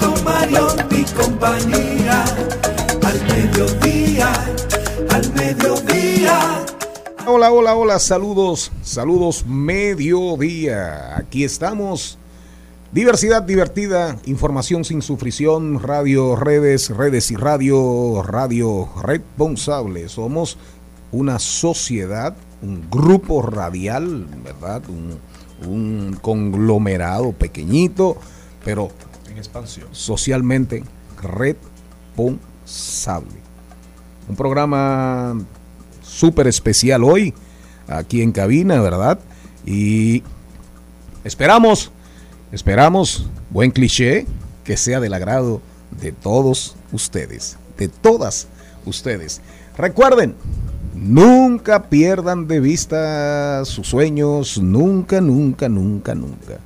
con Mario y compañía. Al mediodía, al mediodía. Hola, hola, hola, saludos, saludos mediodía. Aquí estamos. Diversidad divertida, información sin sufrición, radio, redes, redes y radio, radio responsable. Somos una sociedad, un grupo radial, ¿verdad? Un, un conglomerado pequeñito, pero expansión. socialmente responsable. Un programa súper especial hoy, aquí en cabina, ¿verdad? Y esperamos, esperamos, buen cliché, que sea del agrado de todos ustedes, de todas ustedes. Recuerden, nunca pierdan de vista sus sueños, nunca, nunca, nunca, nunca.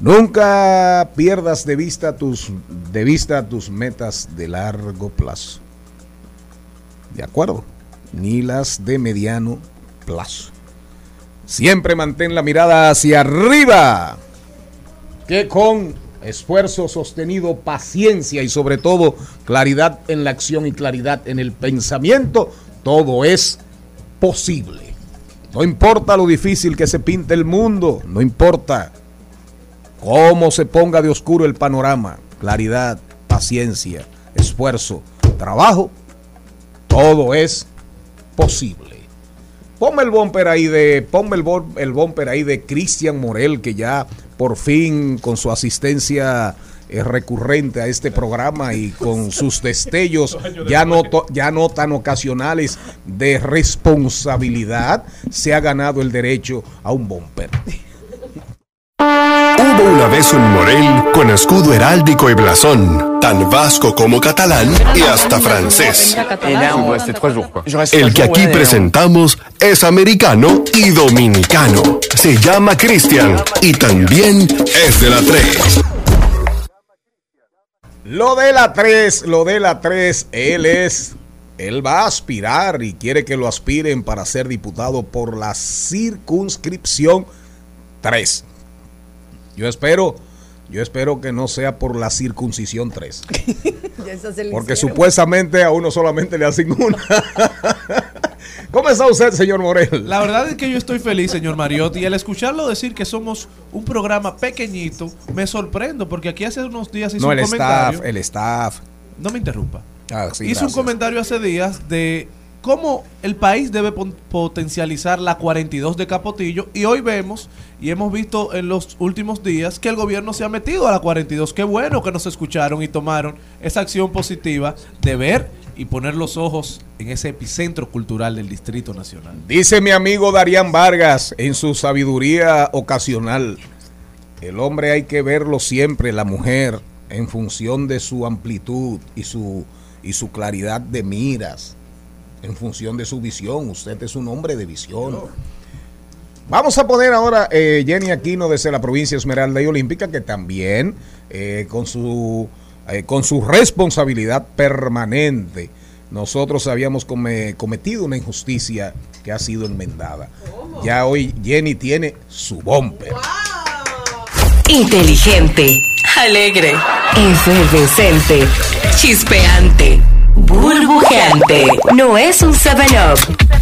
Nunca pierdas de vista tus de vista tus metas de largo plazo. ¿De acuerdo? Ni las de mediano plazo. Siempre mantén la mirada hacia arriba. Que con esfuerzo sostenido, paciencia y sobre todo claridad en la acción y claridad en el pensamiento, todo es posible. No importa lo difícil que se pinte el mundo, no importa cómo se ponga de oscuro el panorama, claridad, paciencia, esfuerzo, trabajo, todo es posible. Ponme el bumper ahí de, ponme el, el bumper ahí de Cristian Morel, que ya por fin con su asistencia eh, recurrente a este programa y con sus destellos ya no, ya no tan ocasionales de responsabilidad, se ha ganado el derecho a un bumper. Hubo una vez un Morel con escudo heráldico y blasón, tan vasco como catalán y hasta francés. El que aquí presentamos es americano y dominicano. Se llama Cristian y también es de la 3. Lo de la 3, lo de la 3, él es, él va a aspirar y quiere que lo aspiren para ser diputado por la circunscripción 3. Yo espero, yo espero que no sea por la circuncisión 3, Ya esa se le porque hicieron. supuestamente a uno solamente le hacen una. ¿Cómo está usted, señor Morel? La verdad es que yo estoy feliz, señor Mariotti, y al escucharlo decir que somos un programa pequeñito, me sorprendo, porque aquí hace unos días hizo No, un el comentario. staff, el staff. No me interrumpa. Ah, sí, hizo un comentario hace días de cómo el país debe potencializar la 42 de Capotillo y hoy vemos y hemos visto en los últimos días que el gobierno se ha metido a la 42. Qué bueno que nos escucharon y tomaron esa acción positiva de ver y poner los ojos en ese epicentro cultural del Distrito Nacional. Dice mi amigo Darían Vargas en su sabiduría ocasional, el hombre hay que verlo siempre, la mujer, en función de su amplitud y su, y su claridad de miras, en función de su visión. Usted es un hombre de visión. Vamos a poner ahora eh, Jenny Aquino desde la provincia Esmeralda y Olímpica, que también eh, con, su, eh, con su responsabilidad permanente, nosotros habíamos come- cometido una injusticia que ha sido enmendada. Ya hoy Jenny tiene su bumper. Inteligente, alegre, efervescente, chispeante, burbujeante. No es un 7-Up,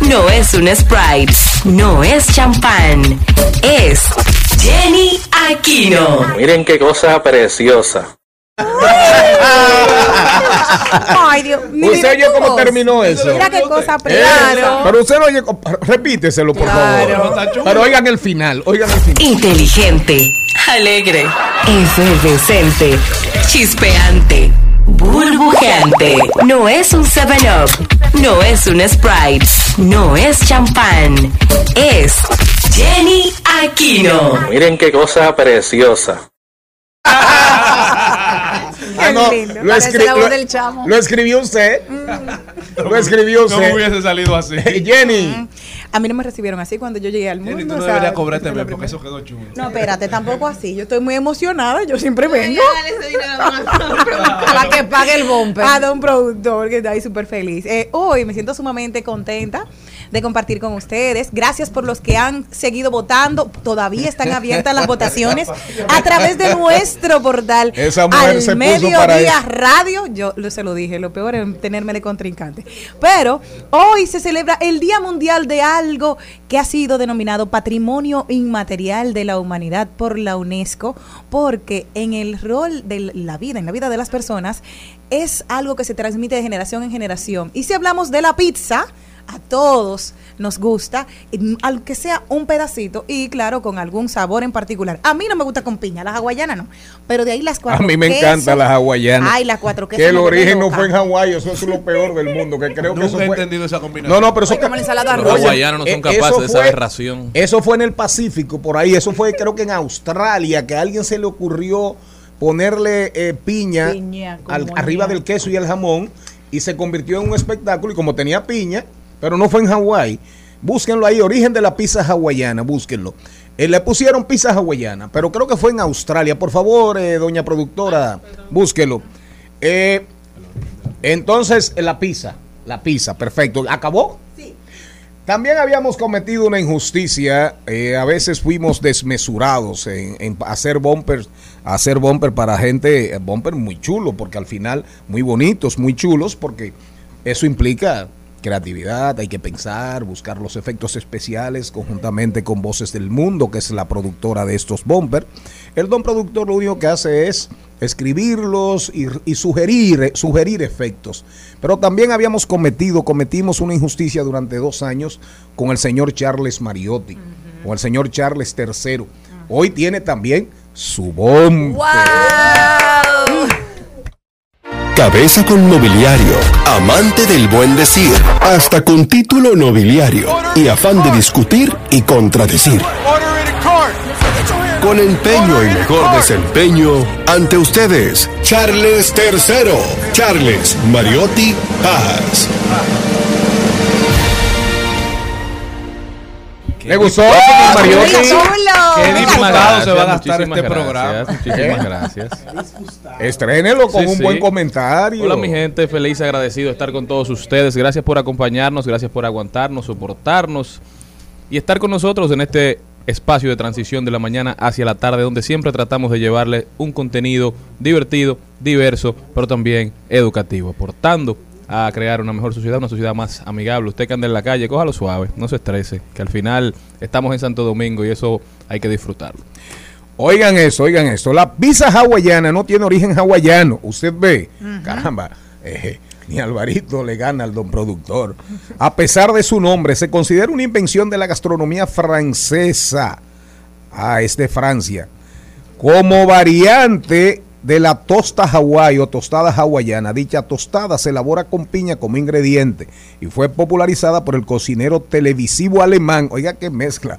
no es un Sprite, no es champán. Es Jenny Aquino. Miren qué cosa preciosa. Ay, Dios mío. ¿Usted oyó cómo terminó eso? Mira qué cosa Eh, claro. Pero usted lo oye, repíteselo por Claro. favor. Pero oigan el final, oigan el final. Inteligente, alegre, efervescente, chispeante, burbujeante. No es un 7-Up, no es un Sprite, no es champán. Es Jenny Aquino. Miren qué cosa preciosa. Ah, no, lo, Parece escri- la voz lo- del chamo. lo escribió usted. Lo escribió No usted. hubiese salido así. Jenny. A mí no me recibieron así cuando yo llegué al mundo. Jenny, tú no deberías cobrarte Fue la bien porque eso quedó chulo. No, espérate, tampoco así. Yo estoy muy emocionada. Yo siempre vengo. Para que pague el bumper. A don productor que está ahí súper feliz. Eh, hoy me siento sumamente contenta de compartir con ustedes. Gracias por los que han seguido votando. Todavía están abiertas las votaciones a través de nuestro portal. Esa mujer al se puso mediodía para radio. Yo se lo dije, lo peor es tenerme de contrincante. Pero hoy se celebra el Día Mundial de algo que ha sido denominado Patrimonio Inmaterial de la Humanidad por la UNESCO, porque en el rol de la vida, en la vida de las personas, es algo que se transmite de generación en generación. Y si hablamos de la pizza, a todos nos gusta, mm, aunque sea un pedacito y claro, con algún sabor en particular. A mí no me gusta con piña, las hawaianas no, pero de ahí las A cuatro mí me quesos. encantan las hawaianas. Ay, las cuatro quesos. Que el origen no fue en Hawái, eso es lo peor del mundo. Que creo que eso he fue. entendido esa combinación. No, no, pero eso Ay, como. Los hawaianos no son eh, capaces de esa aberración. Eso fue en el Pacífico, por ahí. Eso fue, creo que en Australia, que a alguien se le ocurrió ponerle eh, piña, Piña, al- arriba del queso y el jamón y se convirtió en un espectáculo. Y como tenía piña, pero no fue en Hawái, búsquenlo ahí, origen de la pizza hawaiana, búsquenlo. Eh, le pusieron pizza hawaiana, pero creo que fue en Australia. Por favor, eh, doña productora, búsquelo. Eh, entonces, eh, la pizza, la pizza, perfecto. ¿Acabó? También habíamos cometido una injusticia, eh, a veces fuimos desmesurados en, en hacer bumpers, hacer bumper para gente, bumper muy chulo, porque al final muy bonitos, muy chulos, porque eso implica creatividad, hay que pensar, buscar los efectos especiales conjuntamente con Voces del Mundo, que es la productora de estos bumper. El don productor lo único que hace es escribirlos y, y sugerir, sugerir efectos. Pero también habíamos cometido, cometimos una injusticia durante dos años con el señor Charles Mariotti, o el señor Charles III. Hoy tiene también su bumper. Cabeza con mobiliario, amante del buen decir, hasta con título nobiliario y afán de discutir y contradecir. Con empeño y mejor desempeño, ante ustedes, Charles III, Charles Mariotti Paz. ¿Le gustó, señor Mariotti? ¡Qué chulo! Qué Me diputado se va a gastar este gracias, programa. Muchísimas gracias. Estrénelo con Sí, un sí. buen comentario. Hola mi gente, feliz y agradecido de estar con todos ustedes. Gracias por acompañarnos, gracias por aguantarnos, soportarnos y estar con nosotros en este espacio de transición de la mañana hacia la tarde donde siempre tratamos de llevarle un contenido divertido, diverso, pero también educativo, aportando a crear una mejor sociedad, una sociedad más amigable. Usted que anda en la calle, cójalo suave, no se estrese, que al final estamos en Santo Domingo y eso hay que disfrutarlo. Oigan eso, oigan esto. La pizza hawaiana no tiene origen hawaiano. Usted ve, caramba, eh, ni Alvarito le gana al don productor. A pesar de su nombre, se considera una invención de la gastronomía francesa. Ah, es de Francia. Como variante de la tosta Hawái o tostada hawaiana. Dicha tostada se elabora con piña como ingrediente y fue popularizada por el cocinero televisivo alemán. Oiga qué mezcla.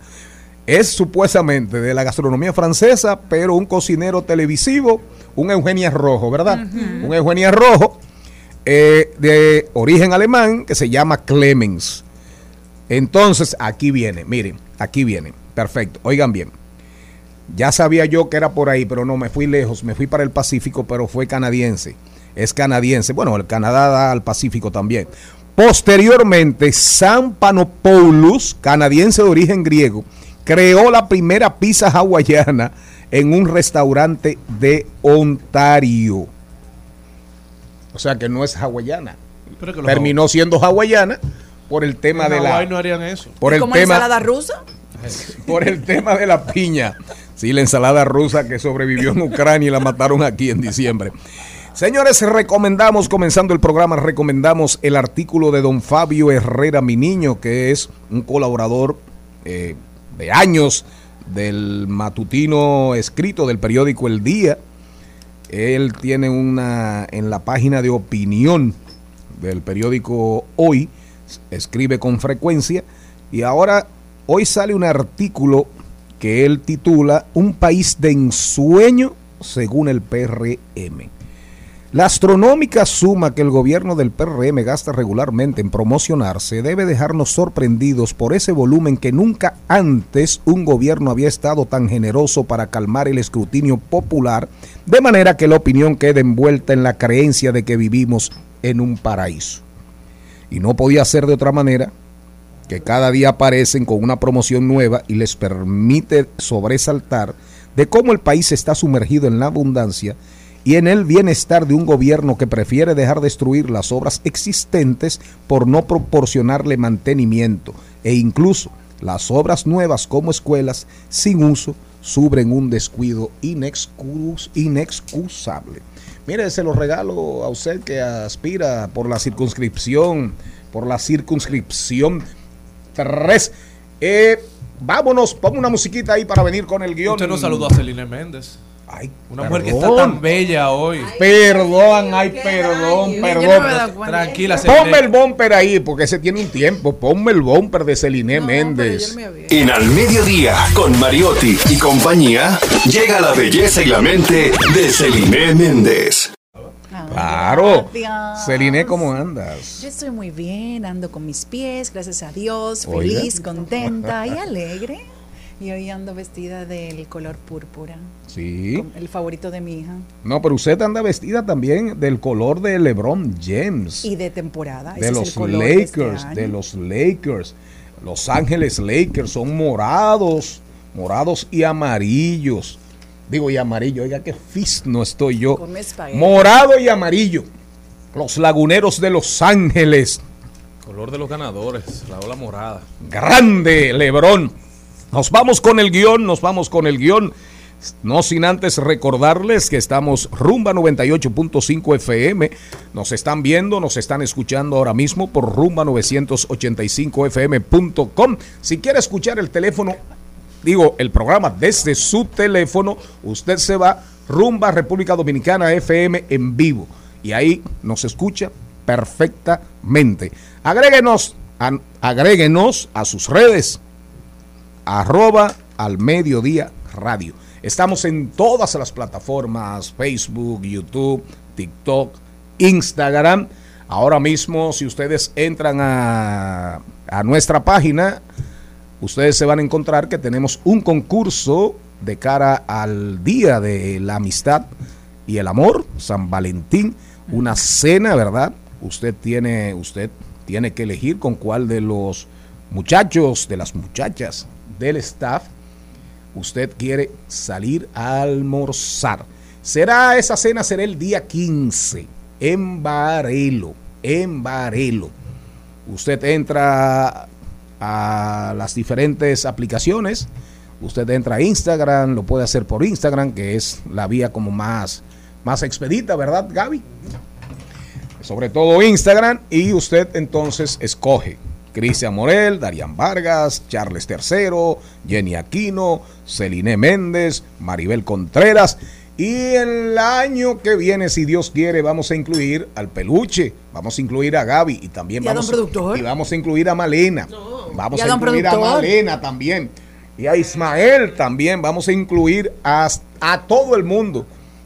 Es supuestamente de la gastronomía francesa, pero un cocinero televisivo, un Eugenia Rojo, ¿verdad? Un Eugenia Rojo eh, de origen alemán que se llama Clemens. Entonces, aquí viene, miren, aquí viene. Perfecto. Oigan bien. Ya sabía yo que era por ahí, pero no me fui lejos. Me fui para el Pacífico, pero fue canadiense. Es canadiense. Bueno, el Canadá da al Pacífico también. Posteriormente, San Panopoulos, canadiense de origen griego, creó la primera pizza hawaiana en un restaurante de Ontario. O sea que no es hawaiana. Terminó siendo hawaiana por el tema en de la no harían eso. por el ¿Como tema ensalada rusa? por el tema de la piña. Sí, la ensalada rusa que sobrevivió en Ucrania y la mataron aquí en diciembre. Señores, recomendamos, comenzando el programa, recomendamos el artículo de don Fabio Herrera Mi Niño, que es un colaborador eh, de años del matutino escrito del periódico El Día. Él tiene una en la página de opinión del periódico Hoy, escribe con frecuencia y ahora hoy sale un artículo que él titula Un país de ensueño según el PRM. La astronómica suma que el gobierno del PRM gasta regularmente en promocionarse debe dejarnos sorprendidos por ese volumen que nunca antes un gobierno había estado tan generoso para calmar el escrutinio popular, de manera que la opinión quede envuelta en la creencia de que vivimos en un paraíso. Y no podía ser de otra manera que cada día aparecen con una promoción nueva y les permite sobresaltar de cómo el país está sumergido en la abundancia y en el bienestar de un gobierno que prefiere dejar destruir las obras existentes por no proporcionarle mantenimiento e incluso las obras nuevas como escuelas sin uso sufren un descuido inexcus- inexcusable. Mire, se lo regalo a usted que aspira por la circunscripción, por la circunscripción 3. Eh, vámonos, pongo una musiquita ahí para venir con el guion. Usted no saludó a Celine Méndez. Ay, Una mujer que está tan bella hoy. Perdón, ay, perdón, perdón. Tranquila, Ponme el Celine. bumper ahí, porque ese tiene un tiempo. Ponme el bumper de Celine Méndez. En Al Mediodía, con Mariotti y compañía, llega la belleza y la mente de Celine Méndez. Claro. Gracias. Celine, ¿cómo andas? Yo estoy muy bien, ando con mis pies, gracias a Dios, Oiga. feliz, contenta y alegre. Y hoy ando vestida del color púrpura, Sí. el favorito de mi hija. No, pero usted anda vestida también del color de LeBron James. Y de temporada. de ese es los el color de este Lakers, año. de los Lakers. Los Ángeles Lakers son morados, morados y amarillos. Digo, y amarillo, oiga, qué no estoy yo. Morado y amarillo. Los laguneros de Los Ángeles. Color de los ganadores, la ola morada. Grande, Lebrón. Nos vamos con el guion, nos vamos con el guion. No sin antes recordarles que estamos rumba 98.5 FM. Nos están viendo, nos están escuchando ahora mismo por rumba 985fm.com. Si quiere escuchar el teléfono, digo, el programa desde su teléfono, usted se va rumba República Dominicana FM en vivo. Y ahí nos escucha perfectamente. Agréguenos, a- a sus redes arroba al mediodía radio. Estamos en todas las plataformas, Facebook, YouTube, TikTok, Instagram. Ahora mismo, si ustedes entran a, a nuestra página, ustedes se van a encontrar que tenemos un concurso de cara al Día de la Amistad y el Amor, San Valentín, una cena, ¿verdad? Usted tiene, usted tiene que elegir con cuál de los muchachos, de las muchachas del staff, usted quiere salir a almorzar. Será esa cena, será el día 15 en Varelo, en Varelo. Usted entra a las diferentes aplicaciones, usted entra a Instagram, lo puede hacer por Instagram, que es la vía como más, más expedita, ¿verdad, Gaby? Sobre todo Instagram, y usted entonces escoge Cristian Morel, Darían Vargas, Charles III, Jenny Aquino, Celine Méndez, Maribel Contreras. Y el año que viene, si Dios quiere, vamos a incluir al peluche, vamos a incluir a Gaby y también ¿Y a vamos, don productor? y vamos a incluir a Malena. Vamos ¿Y a a incluir a? Malena también. Y a Ismael también. Vamos a incluir a, a todo el mundo.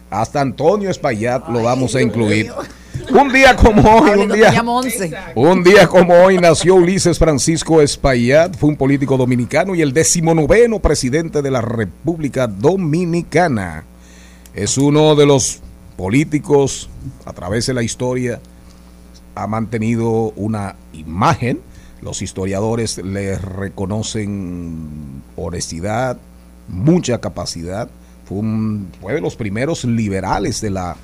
Hasta Antonio Espaillat lo vamos a incluir. Un día como hoy, un día, un día como hoy nació Ulises Francisco Espaillat, fue un político dominicano y el decimonoveno presidente de la República Dominicana. Es uno de los políticos a través de la historia ha mantenido una imagen. Los historiadores le reconocen honestidad, mucha capacidad. Fue, un- de los primeros liberales de la,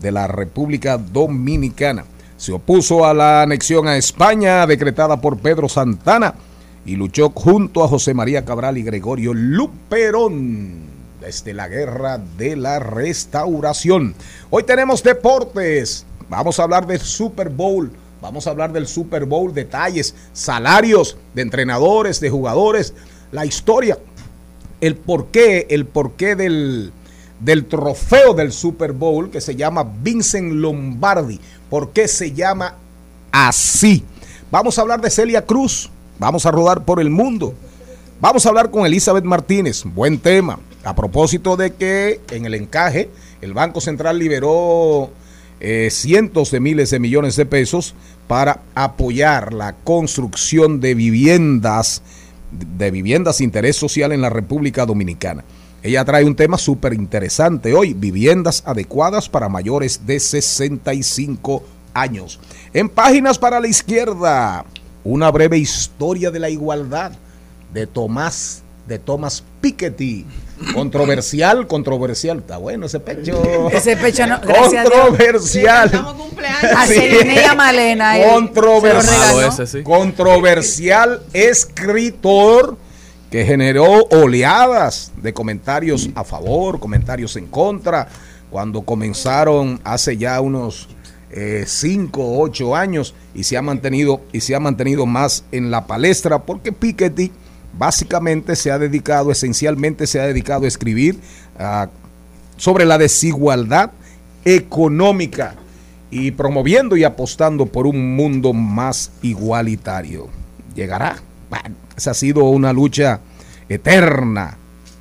de la República Dominicana. Se opuso a la anexión a España decretada por Pedro Santana y luchó junto a José María Cabral y Gregorio Luperón desde la guerra de la restauración. Hoy tenemos deportes. Vamos a hablar del Super Bowl. Vamos a hablar del Super Bowl, detalles, salarios de entrenadores, de jugadores, la historia, el porqué, el porqué del, del trofeo del Super Bowl que se llama Vincent Lombardi. ¿Por qué se llama así? Vamos a hablar de Celia Cruz. Vamos a rodar por el mundo. Vamos a hablar con Elizabeth Martínez. Buen tema. A propósito de que en el encaje el Banco Central liberó eh, cientos de miles de millones de pesos para apoyar la construcción de viviendas de viviendas de interés social en la República Dominicana. Ella trae un tema súper interesante hoy, viviendas adecuadas para mayores de 65 años. En páginas para la izquierda, una breve historia de la igualdad de Tomás de Thomas Piketty. Controversial, controversial. Está bueno ese pecho. Ese pecho no-. Controversial. A Sí. Celine y a Malena. Controversial escritor que generó oleadas de comentarios a favor, comentarios en contra, cuando comenzaron hace ya unos 5 o 8 años y se ha mantenido y se ha mantenido más en la palestra porque Piketty básicamente se ha dedicado, esencialmente se ha dedicado a escribir ah, sobre la desigualdad económica y promoviendo y apostando por un mundo más igualitario. ¿Llegará? Bueno, esa ha sido una lucha eterna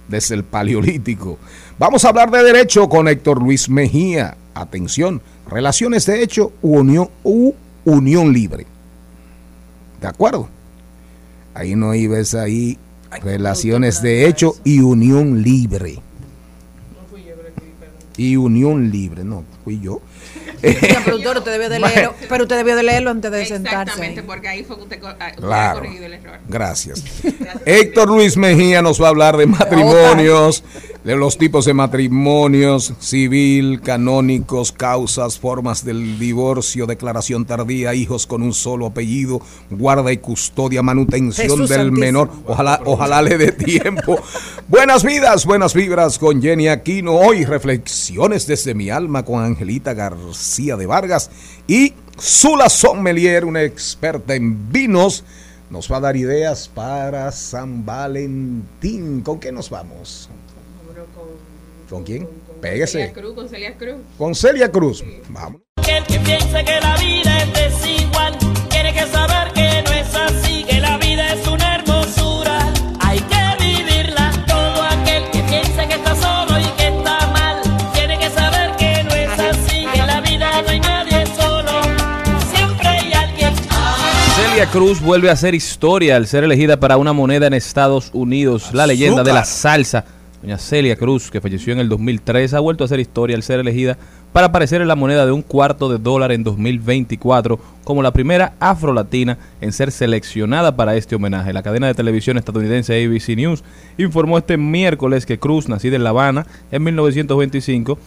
desde el Paleolítico. Vamos a hablar de derecho con Héctor Luis Mejía. Atención, relaciones de hecho u unión, u unión libre. ¿De acuerdo? Ahí no ibas ahí relaciones de hecho y unión libre. Y unión libre, no, fui yo. Señor productor, usted debió de Bueno. leerlo, pero usted debió de leerlo antes de sentarse. Exactamente, porque ahí fue que usted, ah, usted ha Claro. corregido el error. Gracias. Héctor Luis Mejía nos va a hablar de matrimonios, de los tipos de matrimonios, civil, canónicos, causas, formas del divorcio, declaración tardía, hijos con un solo apellido, guarda y custodia, manutención Jesús del santísimo. menor. Ojalá, ojalá le dé tiempo. Buenas vidas, buenas vibras con Jenny Aquino. Hoy reflexiones desde mi alma con Angelita García de Vargas y Zula Sommelier, una experta en vinos, nos va a dar ideas para San Valentín. ¿Con qué nos vamos? ¿Con quién? Pégese. Celia Cruz, con Celia Cruz. Con Celia Cruz. Vamos. El que piensa que la vida es desigual, tiene que saber que no es así, que la vida es una Celia Cruz vuelve a hacer historia al ser elegida para una moneda en Estados Unidos. La leyenda de la salsa, doña Celia Cruz, que falleció en el 2003, ha vuelto a hacer historia al ser elegida para aparecer en la moneda de un cuarto de dólar en 2024 como la primera afrolatina en ser seleccionada para este homenaje. La cadena de televisión estadounidense ABC News informó este miércoles que Cruz, nacida en La Habana en 1925,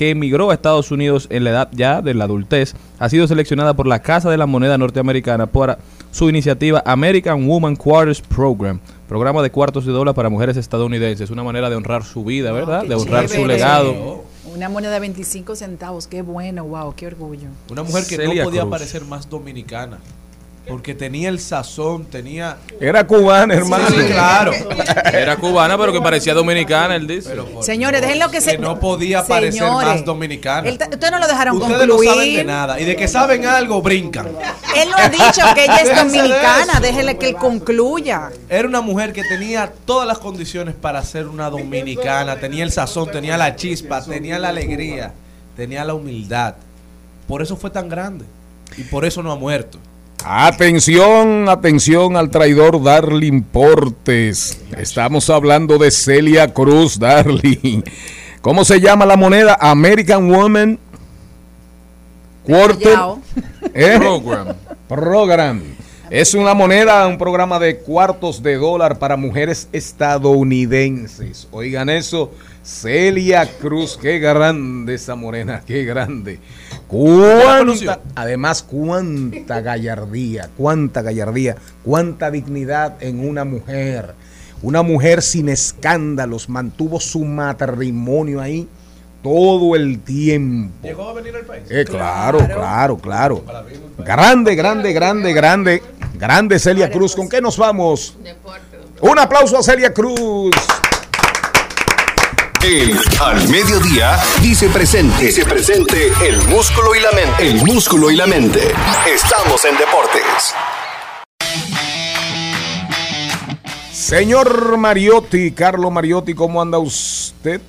que emigró a Estados Unidos en la edad ya de la adultez, ha sido seleccionada por la Casa de la Moneda Norteamericana para su iniciativa American Woman Quarters Program, programa de cuartos de dólar para mujeres estadounidenses. Una manera de honrar su vida, ¿verdad? de honrar su legado. Una moneda de 25 centavos, qué bueno, wow, qué orgullo. Una mujer que Celia no podía Cruz. parecer más dominicana. Porque tenía el sazón, tenía. Era cubana, hermano. Sí, claro. Era cubana, pero que parecía dominicana, él dice. Señores, déjenlo que se. Que no podía parecer Señores, más dominicana. él ta- Ustedes no lo dejaron Ustedes no concluir. saben de nada. Y de que saben algo, brincan. Él no ha dicho que ella es Déjense dominicana, eso. déjele que él concluya. Era una mujer que tenía todas las condiciones para ser una dominicana. Tenía el sazón, tenía la chispa, tenía la alegría, tenía la humildad. por eso fue tan grande y por eso no ha muerto. Atención, atención al traidor Darling Portes. Estamos hablando de Celia Cruz, Darling. ¿Cómo se llama la moneda? American Woman Quarter ¿Eh? Program. Program. Es una moneda, un programa de cuartos de dólar para mujeres estadounidenses. Oigan eso, Celia Cruz, qué grande esa morena, qué grande. Cuánta, además, cuánta gallardía, cuánta gallardía, cuánta dignidad en una mujer. Una mujer sin escándalos, mantuvo su matrimonio ahí todo el tiempo. ¿Llegó a venir al país? Eh, claro, claro, claro. Grande, grande, grande, grande. Grande Celia Cruz. ¿Con qué nos vamos? Un aplauso a Celia Cruz. El al mediodía dice presente. Dice presente el músculo y la mente. El músculo y la mente. Estamos en deportes. Señor Mariotti, Carlos Mariotti, ¿cómo anda usted?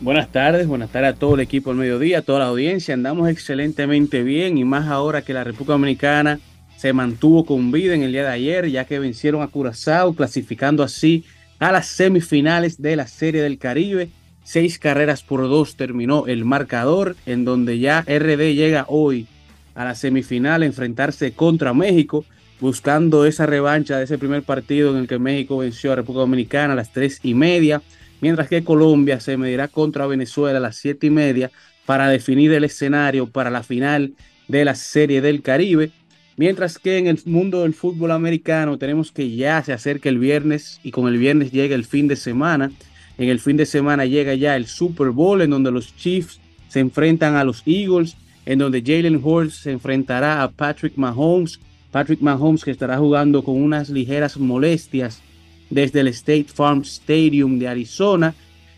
Buenas tardes, buenas tardes a todo el equipo del mediodía, a toda la audiencia. Andamos excelentemente bien y más ahora que la República Dominicana se mantuvo con vida en el día de ayer, ya que vencieron a Curazao, clasificando así a las semifinales de la Serie del Caribe. Seis carreras por dos terminó el marcador, en donde ya RD llega hoy a la semifinal a enfrentarse contra México, buscando esa revancha de ese primer partido en el que México venció a República Dominicana a las tres y media, mientras que Colombia se medirá contra Venezuela a las siete y media para definir el escenario para la final de la Serie del Caribe. Mientras que en el mundo del fútbol americano tenemos que ya se acerca el viernes y con el viernes llega el fin de semana. En el fin de semana llega ya el Super Bowl en donde los Chiefs se enfrentan a los Eagles, en donde Jalen Hurts se enfrentará a Patrick Mahomes. Patrick Mahomes que estará jugando con unas ligeras molestias desde el State Farm Stadium de Arizona.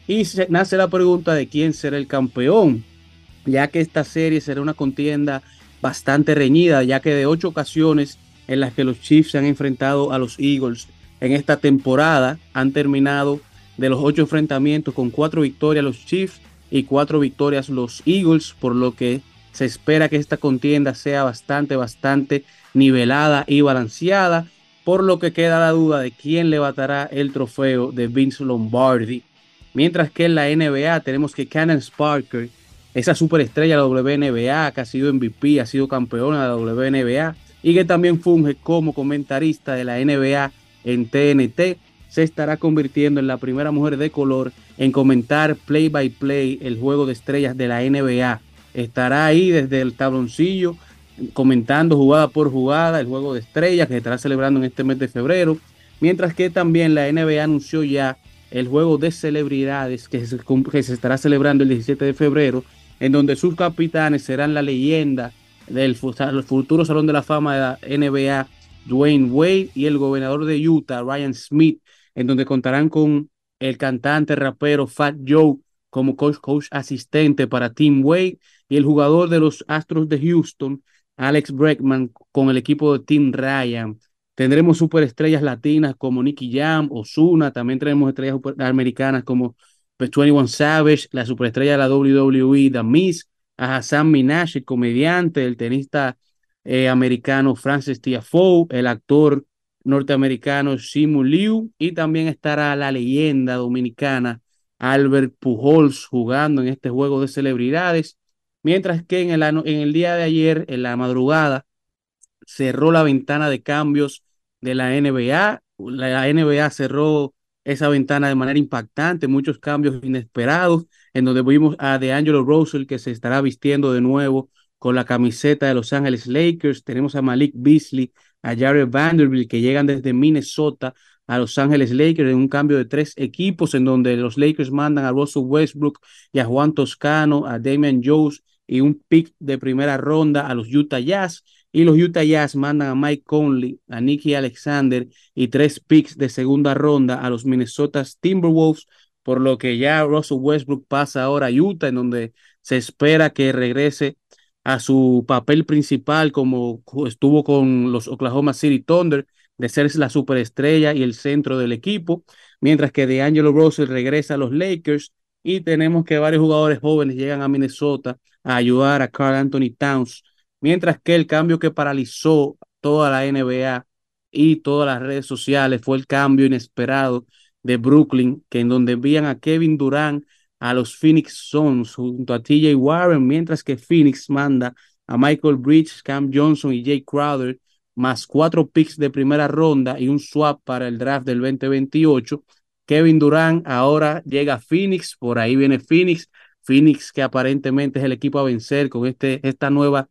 Y se, nace la pregunta de quién será el campeón, ya que esta serie será una contienda bastante reñida, ya que de ocho ocasiones en las que los Chiefs se han enfrentado a los Eagles en esta temporada, han terminado de los ocho enfrentamientos con cuatro victorias los Chiefs y cuatro victorias los Eagles, por lo que se espera que esta contienda sea bastante, bastante nivelada y balanceada, por lo que queda la duda de quién levantará el trofeo de Vince Lombardi. Mientras que en la NBA tenemos que Cannon Sparker esa superestrella de la WNBA, que ha sido MVP, ha sido campeona de la WNBA y que también funge como comentarista de la NBA en TNT, se estará convirtiendo en la primera mujer de color en comentar play by play el juego de estrellas de la NBA. Estará ahí desde el tabloncillo comentando jugada por jugada el juego de estrellas que se estará celebrando en este mes de febrero, mientras que también la NBA anunció ya el juego de celebridades que se, que se estará celebrando el 17 de febrero en donde sus capitanes serán la leyenda del futuro Salón de la Fama de la NBA, Dwayne Wade, y el gobernador de Utah, Ryan Smith, en donde contarán con el cantante rapero Fat Joe como coach, coach asistente para Team Wade y el jugador de los Astros de Houston, Alex Breckman, con el equipo de Team Ryan. Tendremos superestrellas latinas como Nicky Jam, Osuna, también tenemos estrellas americanas como 21 Savage, la superestrella de la WWE, The Miz, a Hassan Minaj, el comediante, el tenista eh, americano Francis Tiafoe, el actor norteamericano Simu Liu, y también estará la leyenda dominicana Albert Pujols jugando en este juego de celebridades, mientras que en el, en el día de ayer, en la madrugada, cerró la ventana de cambios de la NBA. La NBA cerró esa ventana de manera impactante, muchos cambios inesperados, en donde vimos a DeAngelo Russell que se estará vistiendo de nuevo con la camiseta de Los Ángeles Lakers, tenemos a Malik Beasley, a Jared Vanderbilt que llegan desde Minnesota a Los Ángeles Lakers en un cambio de tres equipos en donde los Lakers mandan a Russell Westbrook y a Juan Toscano, a Damian Jones y un pick de primera ronda a los Utah Jazz y los Utah Jazz mandan a Mike Conley, a Nicky Alexander y tres picks de segunda ronda a los Minnesota Timberwolves, por lo que ya Russell Westbrook pasa ahora a Utah, en donde se espera que regrese a su papel principal como estuvo con los Oklahoma City Thunder, de ser la superestrella y el centro del equipo, mientras que DeAngelo Russell regresa a los Lakers y tenemos que varios jugadores jóvenes llegan a Minnesota a ayudar a Carl Anthony Towns, mientras que el cambio que paralizó toda la NBA y todas las redes sociales fue el cambio inesperado de Brooklyn, que en donde envían a Kevin Durant a los Phoenix Suns junto a TJ Warren, mientras que Phoenix manda a Michael Bridges, Cam Johnson y Jay Crowder, más cuatro picks de primera ronda y un swap para el draft del 2028. Kevin Durant ahora llega a Phoenix, por ahí viene Phoenix, Phoenix que aparentemente es el equipo a vencer con este, esta nueva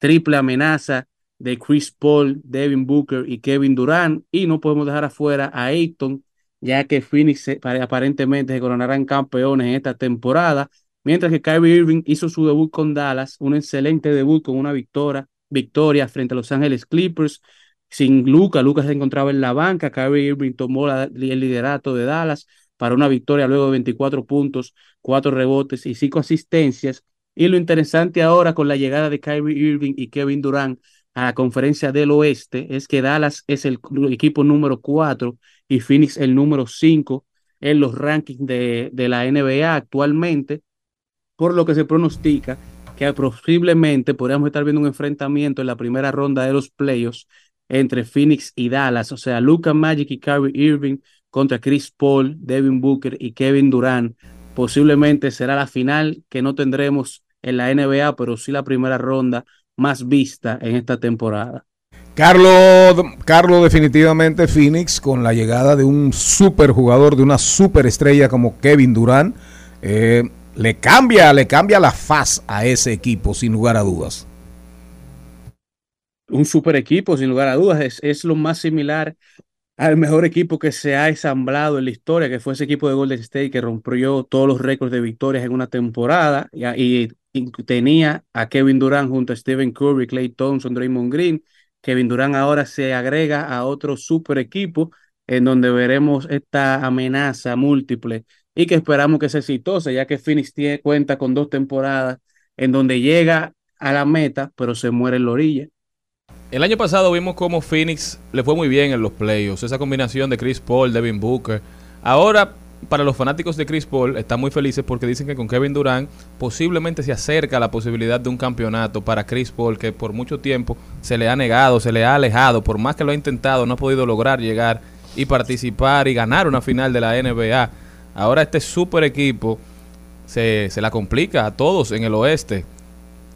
triple amenaza de Chris Paul, Devin Booker y Kevin Durant. Y no podemos dejar afuera a Ayton, ya que Phoenix aparentemente se coronarán campeones en esta temporada. Mientras que Kyrie Irving hizo su debut con Dallas, un excelente debut con una victoria, victoria frente a Los Ángeles Clippers. Sin Luca, Lucas se encontraba en la banca. Kyrie Irving tomó el liderato de Dallas para una victoria luego de 24 puntos, 4 rebotes y 5 asistencias. Y lo interesante ahora con la llegada de Kyrie Irving y Kevin Durant a la conferencia del oeste es que Dallas es el equipo número 4 y Phoenix el número 5 en los rankings de, de la NBA actualmente, por lo que se pronostica que posiblemente podríamos estar viendo un enfrentamiento en la primera ronda de los playoffs entre Phoenix y Dallas, o sea, Luka Magic y Kyrie Irving contra Chris Paul, Devin Booker y Kevin Durant. Posiblemente será la final que no tendremos en la NBA, pero sí la primera ronda más vista en esta temporada. Carlos, Carlos definitivamente Phoenix con la llegada de un super jugador, de una super estrella como Kevin Durant, eh, le cambia, le cambia la faz a ese equipo sin lugar a dudas. un super equipo, sin lugar a dudas. Es, es lo más similar al mejor equipo que se ha ensamblado en la historia, que fue ese equipo de Golden State que rompió todos los récords de victorias en una temporada y, tenía a Kevin Durant junto a Stephen Curry, Clay Thompson, Draymond Green. Kevin Durant ahora se agrega a otro super equipo en donde veremos esta amenaza múltiple y que esperamos que sea exitosa, ya que Phoenix tiene cuenta con dos temporadas en donde llega a la meta, pero se muere en la orilla. El año pasado vimos cómo Phoenix le fue muy bien en los playoffs. Esa combinación de Chris Paul, Devin Booker. Ahora, para los fanáticos de Chris Paul, están muy felices porque dicen que con Kevin Durant posiblemente se acerca la posibilidad de un campeonato para Chris Paul, que por mucho tiempo se le ha negado, se le ha alejado. Por más que lo ha intentado, no ha podido lograr llegar y participar y ganar una final de la NBA. Ahora este super equipo se, se la complica a todos en el oeste.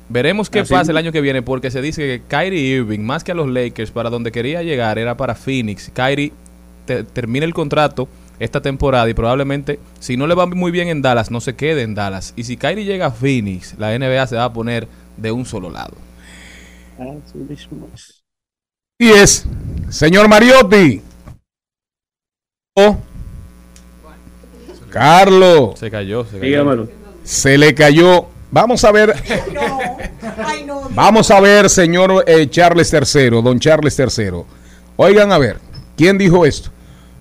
Veremos qué Así- pasa el año que viene, porque se dice que Kyrie Irving, más que a los Lakers, para donde quería llegar era para Phoenix. Kyrie te- termina el contrato esta temporada y probablemente, si no le va muy bien en Dallas, no se quede en Dallas. Y si Kyrie llega a Phoenix, la NBA se va a poner de un solo lado. Y es, señor Mariotti. Oh. Carlos. Se cayó, se cayó. Dígamelo. Se le cayó. Vamos a ver. Vamos a ver, señor eh, Charles III, don Charles III. Oigan a ver, ¿quién dijo esto?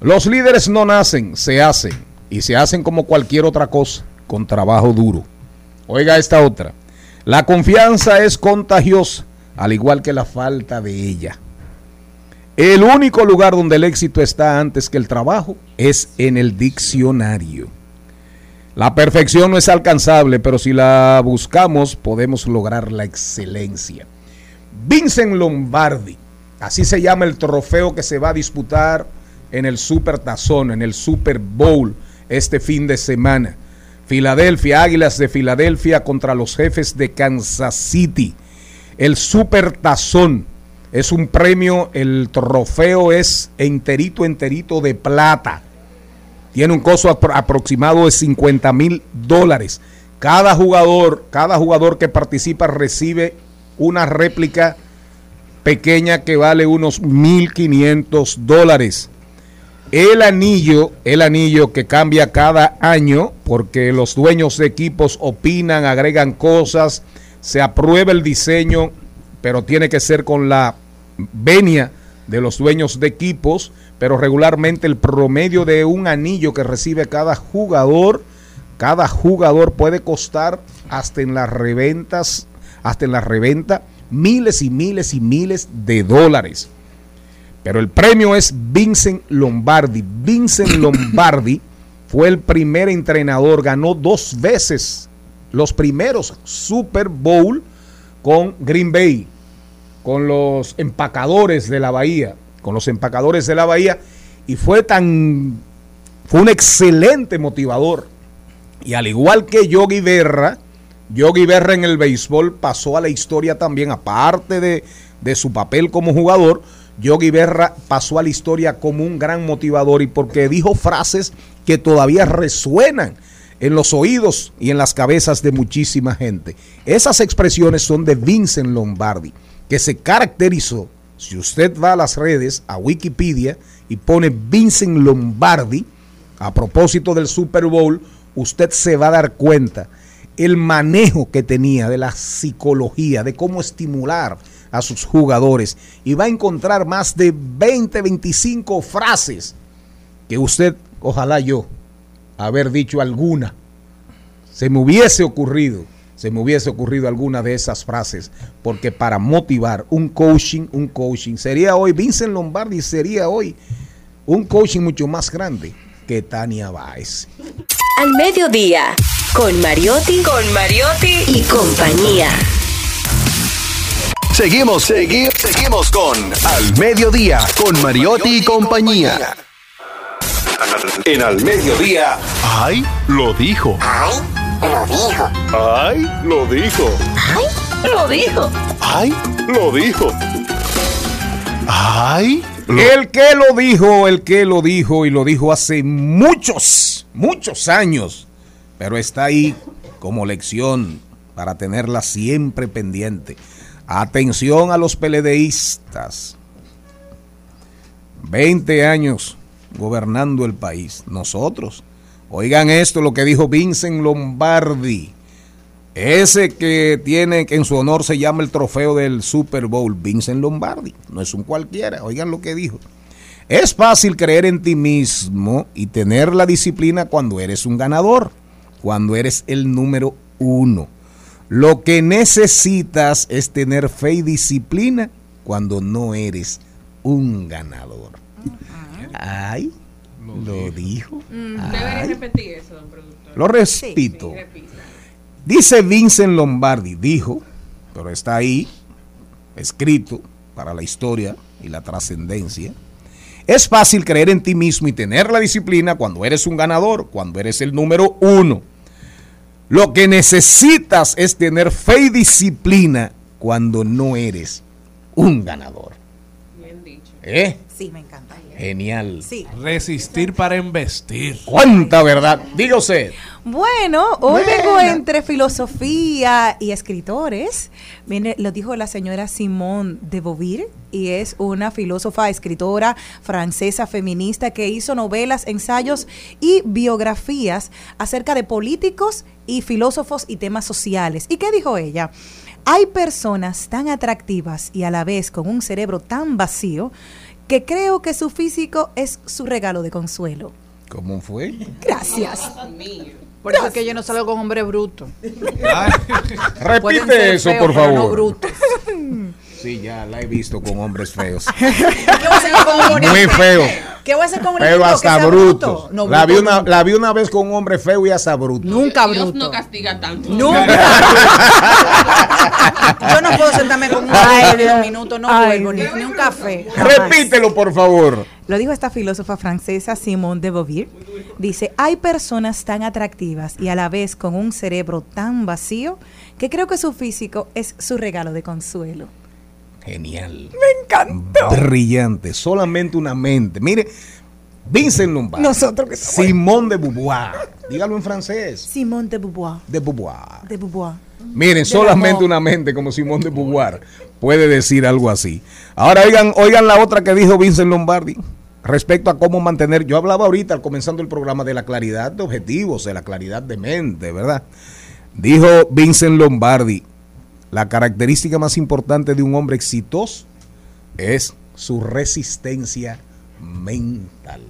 Los líderes no nacen, se hacen. Y se hacen como cualquier otra cosa, con trabajo duro. Oiga esta otra. La confianza es contagiosa, al igual que la falta de ella. El único lugar donde el éxito está antes que el trabajo es en el diccionario. La perfección no es alcanzable, pero si la buscamos podemos lograr la excelencia. Vincent Lombardi, así se llama el trofeo que se va a disputar en el Super Tazón, en el Super Bowl este fin de semana. Filadelfia, Águilas de Filadelfia contra los jefes de Kansas City. El Super Tazón es un premio, el trofeo es enterito, enterito de plata. Tiene un costo apro- aproximado de 50 mil dólares. Cada jugador, cada jugador que participa recibe una réplica pequeña que vale unos 1.500 dólares. El anillo, el anillo que cambia cada año porque los dueños de equipos opinan, agregan cosas, se aprueba el diseño, pero tiene que ser con la venia de los dueños de equipos, pero regularmente el promedio de un anillo que recibe cada jugador, cada jugador puede costar hasta en las reventas, hasta en la reventa miles y miles y miles de dólares. Pero el premio es Vincent Lombardi. Vincent Lombardi fue el primer entrenador, ganó dos veces los primeros Super Bowl con Green Bay, con los empacadores de la Bahía, con los empacadores de la Bahía, y fue tan, fue un excelente motivador. Y al igual que Yogi Berra, Yogi Berra en el béisbol pasó a la historia también, aparte de, de su papel como jugador, Yogi Berra pasó a la historia como un gran motivador y porque dijo frases que todavía resuenan en los oídos y en las cabezas de muchísima gente. Esas expresiones son de Vincent Lombardi, que se caracterizó, si usted va a las redes, a Wikipedia y pone Vincent Lombardi, a propósito del Super Bowl, usted se va a dar cuenta el manejo que tenía de la psicología, de cómo estimular a sus jugadores. Y va a encontrar más de 20, 25 frases que usted, ojalá yo, haber dicho alguna, se me hubiese ocurrido, se me hubiese ocurrido alguna de esas frases, porque para motivar un coaching, un coaching, sería hoy, Vincent Lombardi sería hoy un coaching mucho más grande que Tania Báez. Al mediodía, con Mariotti, con Mariotti y compañía. Seguimos, seguimos, seguimos con Al Mediodía, con Mariotti y compañía. En Al Mediodía, ¡ay! Lo dijo. ¡Ay! Lo dijo. ¡ay! Lo dijo. ¡Ay! Lo dijo. ¡ay! Lo dijo. ¡ay! El que lo dijo, el que lo dijo y lo dijo hace muchos, muchos años, pero está ahí como lección para tenerla siempre pendiente. Atención a los peledeístas. 20 años gobernando el país. Nosotros. Oigan esto, lo que dijo Vincent Lombardi. Ese que tiene, que en su honor se llama el trofeo del Super Bowl, Vincent Lombardi. No es un cualquiera. Oigan lo que dijo. Es fácil creer en ti mismo y tener la disciplina cuando eres un ganador, cuando eres el número uno. Lo que necesitas es tener fe y disciplina cuando no eres un ganador. Ay, lo dijo. Debería Ay. repetir eso, don productor. Lo repito. Sí. Dice Vincent Lombardi, dijo, pero está ahí, escrito para la historia y la trascendencia. Es fácil creer en ti mismo y tener la disciplina cuando eres un ganador, cuando eres el número uno. Lo que necesitas es tener fe y disciplina cuando no eres un ganador. Bien dicho. ¿Eh? Sí, me encanta. Genial. Sí. Resistir para investir. ¿Cuánta verdad? Diga usted. Bueno, hoy Bueno. vengo entre filosofía y escritores. Viene, lo dijo la señora Simone de Beauvoir y es una filósofa, escritora francesa feminista que hizo novelas, ensayos y biografías acerca de políticos y filósofos y temas sociales. ¿Y qué dijo ella? Hay personas tan atractivas y a la vez con un cerebro tan vacío que creo que su físico es su regalo de consuelo. ¿Cómo fue? Gracias. Por eso es que yo no salgo con hombre bruto. Pueden Repite eso, feos, por pero no favor. brutos. Sí, ya la he visto con hombres feos. Muy feo. ¿Qué voy a hacer con un Pero que hasta sea bruto. No, la, vi bruto una, nunca. la vi una vez con un hombre feo y hasta bruto. Nunca Dios bruto. no castiga tanto. Yo no puedo sentarme con un hombre de Dios. dos minutos, no Ay, vuelvo, ni, Dios. ni un café. Repítelo, por favor. Lo dijo esta filósofa francesa Simone de Beauvoir. Dice, hay personas tan atractivas y a la vez con un cerebro tan vacío que creo que su físico es su regalo de consuelo. Genial. Me encantó. Brillante. Solamente una mente. Mire, Vincent Lombardi. Nosotros que somos- Simón de Beauvoir. Dígalo en francés. Simone de Beauvoir. De Beauvoir. De Beauvoir. Miren, solamente una mente como Simón de Beauvoir puede decir algo así. Ahora oigan, oigan la otra que dijo Vincent Lombardi respecto a cómo mantener. Yo hablaba ahorita al comenzando el programa de la claridad de objetivos, de la claridad de mente, ¿verdad? Dijo Vincent Lombardi, la característica más importante de un hombre exitoso es su resistencia mental.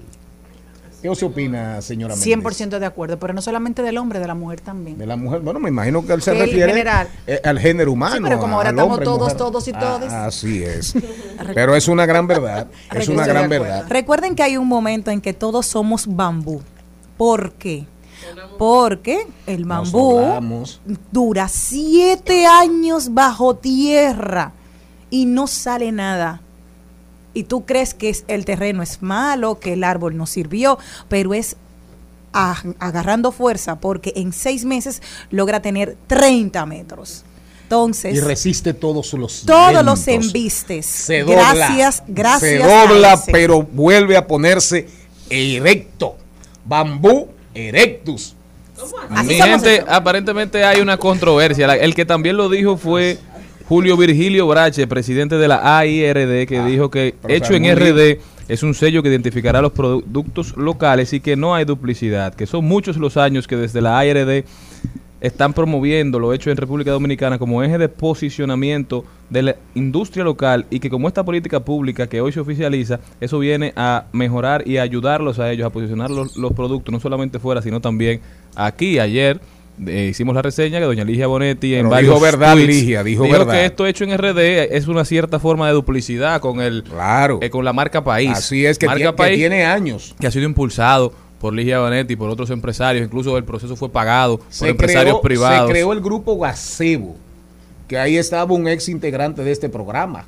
¿Qué os opina, señora Méndez? 100% de acuerdo, pero no solamente del hombre, de la mujer también. De la mujer, bueno, me imagino que él se el refiere general. eh, al género humano. Sí, pero como ahora estamos hombre, todos, mujer. todos y Ah, todes. así es. Pero es una gran verdad. Es una gran verdad. Recuerden que hay un momento en que todos somos bambú. ¿Por qué? Porque el hablamos. dura siete años bajo tierra y no sale nada. Y tú crees que es- el terreno es malo, que el árbol no sirvió, pero es a- agarrando fuerza porque en seis meses logra tener 30 metros. Entonces, Y resiste todos los todos los embistes. Se dobla. gracias, gracias. Se dobla, pero vuelve a ponerse erecto. Bambú erectus. Mi gente, aparentemente hay una controversia. El que también lo dijo fue Julio Virgilio Brache, presidente de la AIRD, que dijo que hecho en RD es un sello que identificará los productos locales y que no hay duplicidad, que son muchos los años que desde la AIRD están promoviendo lo hecho en República Dominicana como eje de posicionamiento de la industria local y que como esta política pública que hoy se oficializa, eso viene a mejorar y a ayudarlos a ellos a posicionar los, los productos no solamente fuera, sino también aquí. Ayer eh, hicimos la reseña que doña Ligia Bonetti en varios dijo verdad, tweets Ligia, dijo verdad. que esto hecho en RD es una cierta forma de duplicidad con el Claro. eh, con la marca país. Así es, que, Marca que tiene años. que ha sido impulsado por Ligia Bonetti y por otros empresarios, incluso el proceso fue pagado por Se empresarios creó, privados. se creó el grupo Gazebo, que ahí estaba un ex integrante de este programa.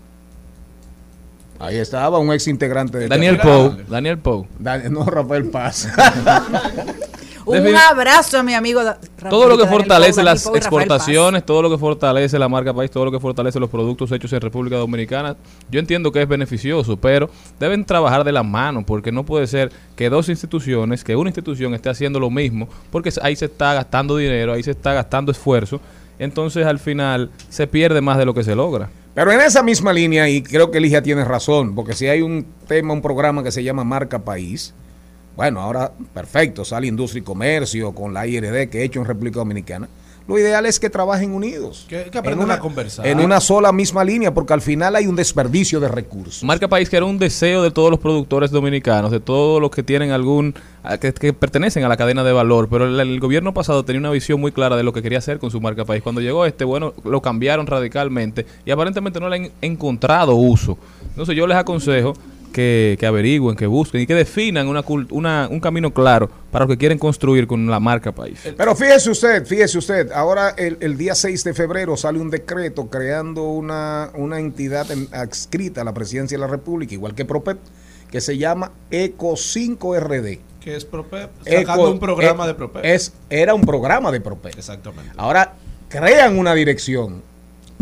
Ahí estaba un ex integrante de Daniel este Pou, programa. Daniel Pou. Dan- no, Rafael Paz. Un abrazo a mi amigo. Da- Todo lo que fortalece las Rafael exportaciones, todo lo que fortalece la marca país, todo lo que fortalece los productos hechos en República Dominicana, yo entiendo que es beneficioso, pero deben trabajar de la mano, porque no puede ser que dos instituciones, que una institución esté haciendo lo mismo, porque ahí se está gastando dinero, ahí se está gastando esfuerzo, entonces al final se pierde más de lo que se logra. Pero en esa misma línea, y creo que Ligia tiene razón, porque si hay un tema, un programa que se llama Marca País, bueno, ahora perfecto, sale Industria y Comercio con la IRD que he hecho en República Dominicana. Lo ideal es que trabajen unidos. Que, que en aprendan una, a conversar. en una sola misma línea, porque al final hay un desperdicio de recursos. Marca País que era un deseo de todos los productores dominicanos, de todos los que tienen algún, que pertenecen a la cadena de valor, pero el, el gobierno pasado tenía una visión muy clara de lo que quería hacer con su Marca País. Cuando llegó este, bueno, lo cambiaron radicalmente y aparentemente no le han encontrado uso. Entonces yo les aconsejo que, que averigüen, que busquen y que definan una, una, un camino claro para lo que quieren construir con la Marca País. Pero fíjese usted, fíjese usted, ahora el, el día 6 de febrero sale un decreto creando una, una entidad en- adscrita a la presidencia de la República, igual que PROPEP, que se llama ECO 5RD. Que es Propep, sacando Eco- un programa eh, de Propep. Es, era un programa de PROPEP. Exactamente. Ahora crean una dirección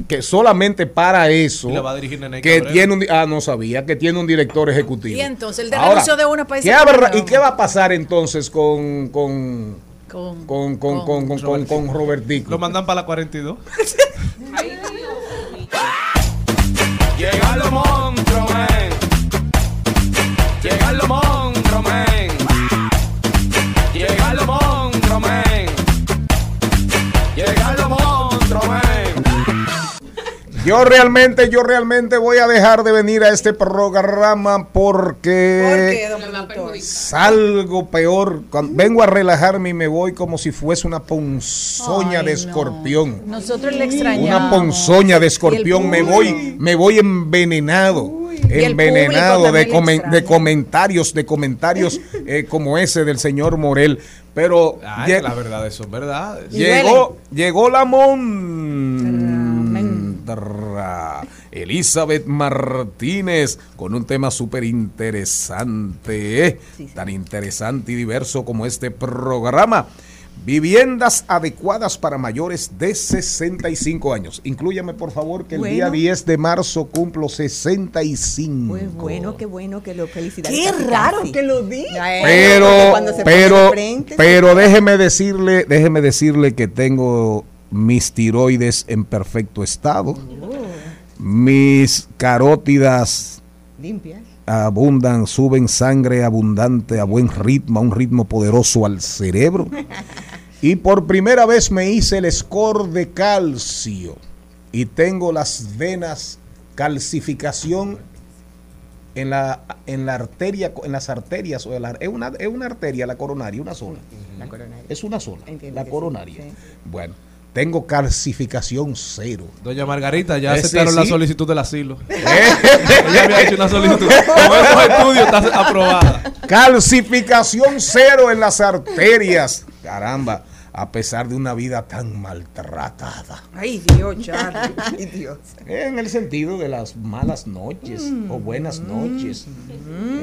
que solamente para eso Y la va a dirigir Nene que Cabrera. tiene un ah no sabía que tiene un director ejecutivo Y entonces, el de Ahora, renunció de una país ¿qué habrá- y qué va a pasar entonces con con con con con con, con, con- con Robertico Lo mandan para la 42. Llegan los monstruos, men. Llegan los monstruos, men. Llegan los monstruos, men. Llegan los. Yo realmente, yo realmente voy a dejar de venir a este programa porque salgo peor. Cuando vengo a relajarme y me voy como si fuese una ponzoña Ay, de no. escorpión. Nosotros le extrañamos. Una ponzoña de escorpión. Me voy, me voy envenenado. Envenenado de, comen- comentarios, de comentarios eh, como ese del señor Morel. Pero Ay, la verdad, son verdades. Llegó, llegó la montra. Elizabeth Martínez con un tema súper interesante, ¿eh? tan interesante y diverso como este programa. Viviendas adecuadas para mayores de 65 años. Inclúyame por favor que el día Bueno. 10 de marzo cumplo 65. Pues bueno, qué bueno que lo felicidades. Qué raro casi. que lo porque Pero, pero, frente, pero déjeme decirle, déjeme decirle que tengo mis tiroides en perfecto estado. Mis carótidas limpias. abundan, suben sangre abundante a buen ritmo, a un ritmo poderoso al cerebro. Y por primera vez me hice el score de calcio y tengo las venas calcificación en la en la arteria en las arterias o de la- es una es una arteria la coronaria una sola La coronaria. es una sola Entiendo la coronaria sí. bueno Tengo calcificación cero. Doña Margarita, ya Ese aceptaron la sí. solicitud del asilo. Ella había hecho una solicitud. Con esos estudios está aprobada. Calcificación cero en las arterias. Caramba, a pesar de una vida tan maltratada. Ay, Dios, Charlie. Ay, Dios. En el sentido de las malas noches o buenas noches.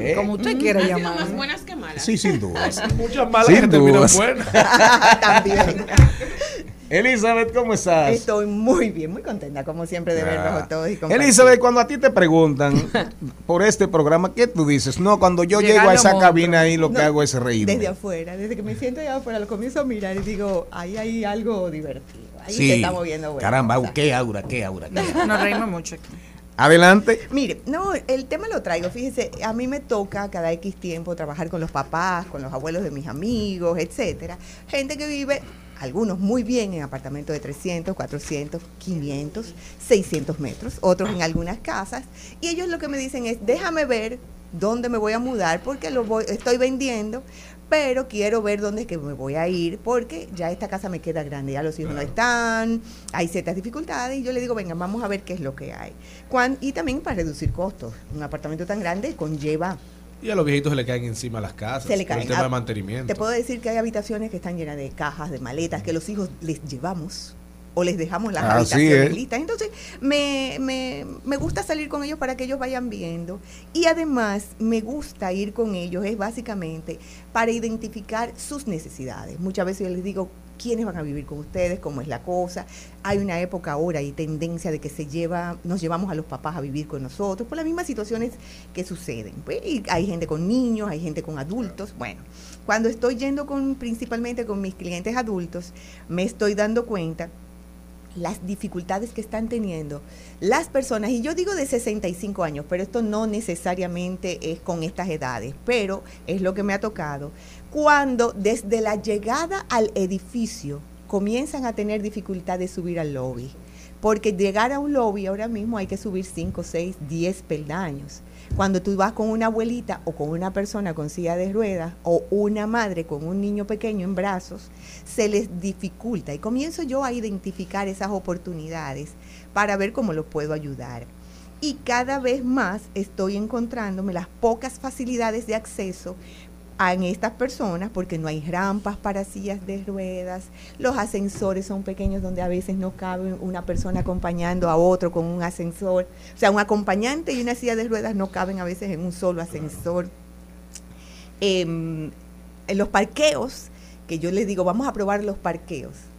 Eh, Como usted quiera llamar. más buenas que malas. Sí, sin duda. Muchas malas Sin que terminan dudas. buenas. También. Elizabeth, ¿cómo estás? Estoy muy bien, muy contenta, como siempre, de verlos a todos y. Elizabeth, cuando a ti te preguntan por este programa, ¿qué tú dices? No, cuando yo llego a esa cabina ahí lo que hago es reírme. Desde afuera, desde que me siento allá afuera, lo comienzo a mirar y digo, ahí hay algo divertido. Ahí Sí. se está moviendo. buena Caramba, qué aura, qué aura. qué aura. Nos reímos mucho aquí. Adelante. Mire, no, el tema lo traigo, fíjese, a mí me toca cada X tiempo trabajar con los papás, con los abuelos de mis amigos, etcétera. Gente que vive, algunos muy bien en apartamentos de 300, 400, 500, 600 metros, otros en algunas casas, y ellos lo que me dicen es, déjame ver dónde me voy a mudar porque lo voy, estoy vendiendo, pero quiero ver dónde es que me voy a ir porque ya esta casa me queda grande, ya los hijos no están, hay ciertas dificultades y yo le digo, venga, vamos a ver qué es lo que hay. Y también para reducir costos. Un apartamento tan grande conlleva Y a los viejitos se le caen encima las casas. se le por caen. el tema Ah, de mantenimiento. Te puedo decir que hay habitaciones que están llenas de cajas, de maletas, que los hijos les llevamos o les dejamos las Así habitaciones es. listas. Entonces, me, me, me gusta salir con ellos para que ellos vayan viendo. Y además, me gusta ir con ellos, es básicamente para identificar sus necesidades. Muchas veces yo les digo, quiénes van a vivir con ustedes, cómo es la cosa. Hay una época ahora y tendencia de que se lleva, nos llevamos a los papás a vivir con nosotros por las mismas situaciones que suceden. Pues, y hay gente con niños, hay gente con adultos. Bueno, cuando estoy yendo con principalmente con mis clientes adultos, me estoy dando cuenta las dificultades que están teniendo las personas, y yo digo de 65 años, pero esto no necesariamente es con estas edades, pero es lo que me ha tocado, cuando desde la llegada al edificio comienzan a tener dificultad de subir al lobby, porque llegar a un lobby ahora mismo hay que subir 5, 6, 10 peldaños. Cuando tú vas con una abuelita o con una persona con silla de ruedas o una madre con un niño pequeño en brazos, se les dificulta y comienzo yo a identificar esas oportunidades para ver cómo los puedo ayudar. Y cada vez más estoy encontrándome las pocas facilidades de acceso en estas personas porque no hay rampas para sillas de ruedas, los ascensores son pequeños donde a veces no cabe una persona acompañando a otro con un ascensor, o sea, un acompañante y una silla de ruedas no caben a veces en un solo ascensor. Em, en los parqueos, que yo les digo, vamos a probar los parqueos.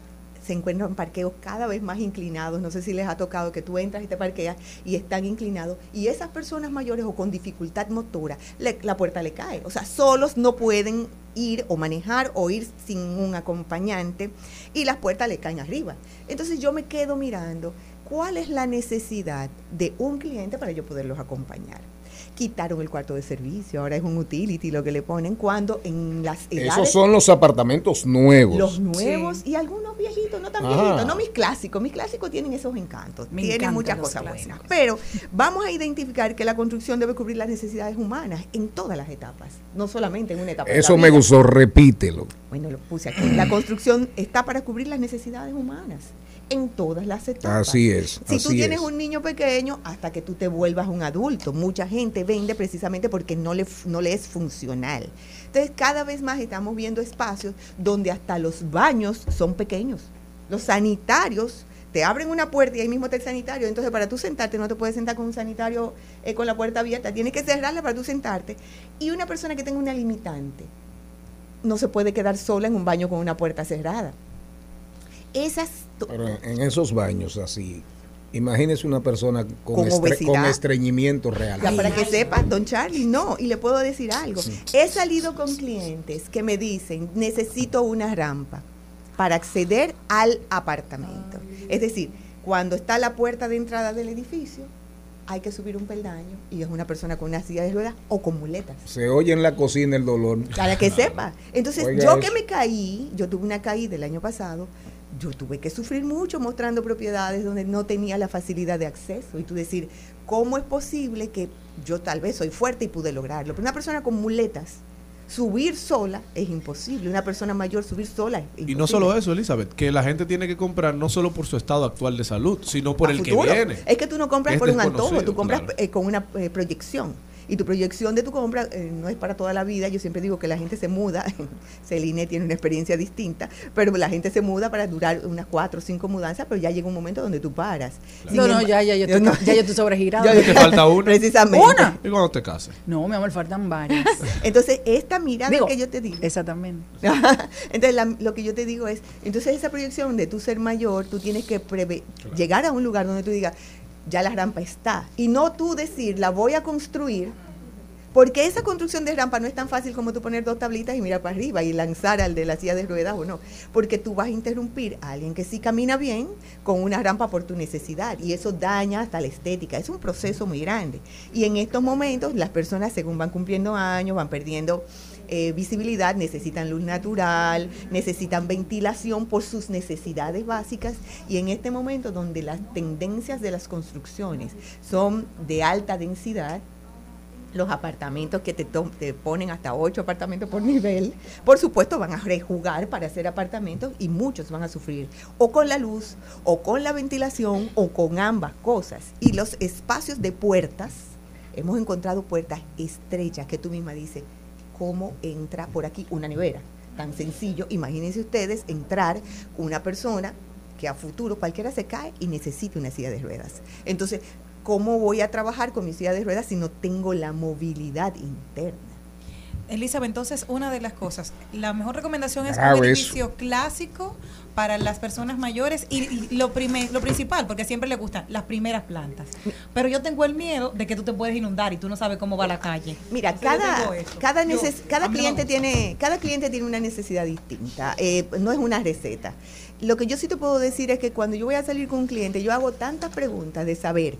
Se encuentran parqueos cada vez más inclinados. No sé si les ha tocado que tú entras y te parqueas y están inclinados. Y esas personas mayores o con dificultad motora, la puerta le cae. O sea, solos no pueden ir o manejar o ir sin un acompañante y las puertas le caen arriba. Entonces yo me quedo mirando cuál es la necesidad de un cliente para yo poderlos acompañar. Quitaron el cuarto de servicio, ahora es un utility lo que le ponen cuando en las edades Esos son los apartamentos nuevos. los nuevos y algunos viejitos, no tan viejitos, no mis clásicos. Mis clásicos tienen esos encantos, Me tienen encantan muchas cosas clásicos. buenas. Pero vamos a identificar que la construcción debe cubrir las necesidades humanas en todas las etapas, no solamente en una etapa. Eso me vida. gustó, repítelo. Bueno, lo puse aquí. La construcción está para cubrir las necesidades humanas en todas las etapas. Así es, Si así tú tienes es. un niño pequeño, hasta que tú te vuelvas un adulto. Mucha gente vende precisamente porque no le, no le es funcional. Entonces, cada vez más estamos viendo espacios donde hasta los baños son pequeños. Los sanitarios te abren una puerta y ahí mismo está el sanitario. Entonces, para tú sentarte, no te puedes sentar con un sanitario eh, con la puerta abierta. Tienes que cerrarla para tú sentarte. Y una persona que tenga una limitante no se puede quedar sola en un baño con una puerta cerrada. Esas en esos baños así, imagínese una persona con, Con estre- obesidad. con estreñimiento real. Ya para que sepas, don Charlie, no, y le puedo decir algo. He salido con clientes que me dicen, necesito una rampa para acceder al apartamento. Es decir, cuando está la puerta de entrada del edificio, hay que subir un peldaño y es una persona con una silla de ruedas o con muletas. Se oye en la cocina el dolor. Para que sepa. Entonces, Oiga yo eso. que me caí, yo tuve una caída el año pasado, yo tuve que sufrir mucho mostrando propiedades donde no tenía la facilidad de acceso. Y tú decir, ¿cómo es posible que yo tal vez soy fuerte y pude lograrlo? Pero una persona con muletas subir sola es imposible. Una persona mayor subir sola es imposible. Y no solo eso, Elizabeth, que la gente tiene que comprar no solo por su estado actual de salud, sino por a el futuro. que viene. Es que tú no compras Es por un antojo, tú compras claro. eh, con una eh, proyección. Y tu proyección de tu compra eh, no es para toda la vida. Yo siempre digo que la gente se muda. Celine tiene una experiencia distinta, pero la gente se muda para durar unas cuatro o cinco mudanzas, pero ya llega un momento donde tú paras. Sin No, no, ya, ya, yo estoy, No, ya yo estoy sobregirado. Ya te falta una. Precisamente. ¿Una? ¿Y cuando te cases? No, mi amor, faltan varias. Entonces, esta mirada Digo, que yo te digo. Exactamente. entonces, la- lo que yo te digo es, entonces esa proyección de tu ser mayor, tú tienes que preve- llegar a un lugar donde tú digas, ya la rampa está. Y no tú decir, la voy a construir, porque esa construcción de rampa no es tan fácil como tú poner dos tablitas y mirar para arriba y lanzar al de la silla de ruedas o no. Porque tú vas a interrumpir a alguien que sí camina bien con una rampa por tu necesidad. Y eso daña hasta la estética. Es un proceso muy grande. Y en estos momentos las personas, según van cumpliendo años, van perdiendo eh, visibilidad, necesitan luz natural, necesitan ventilación por sus necesidades básicas y en este momento donde las tendencias de las construcciones son de alta densidad, los apartamentos que te, te ponen hasta ocho apartamentos por nivel, por supuesto van a rejugar para hacer apartamentos y muchos van a sufrir o con la luz o con la ventilación o con ambas cosas. Y los espacios de puertas, hemos encontrado puertas estrechas que tú misma dices, ¿cómo entra por aquí una nevera? Tan sencillo, imagínense ustedes entrar una persona que a futuro cualquiera se cae y necesita una silla de ruedas. Entonces, ¿cómo voy a trabajar con mi silla de ruedas si no tengo la movilidad interna? Elizabeth, entonces una de las cosas, la mejor recomendación es un eso. edificio clásico para las personas mayores y, y lo, prime- lo principal, porque siempre le gustan las primeras plantas. Pero yo tengo el miedo de que tú te puedes inundar y tú no sabes cómo va la calle. Mira, cada, cada, Yo, cada cliente tiene, cada cliente tiene una necesidad distinta. Eh, no es una receta. Lo que yo sí te puedo decir es que cuando yo voy a salir con un cliente, yo hago tantas preguntas de saber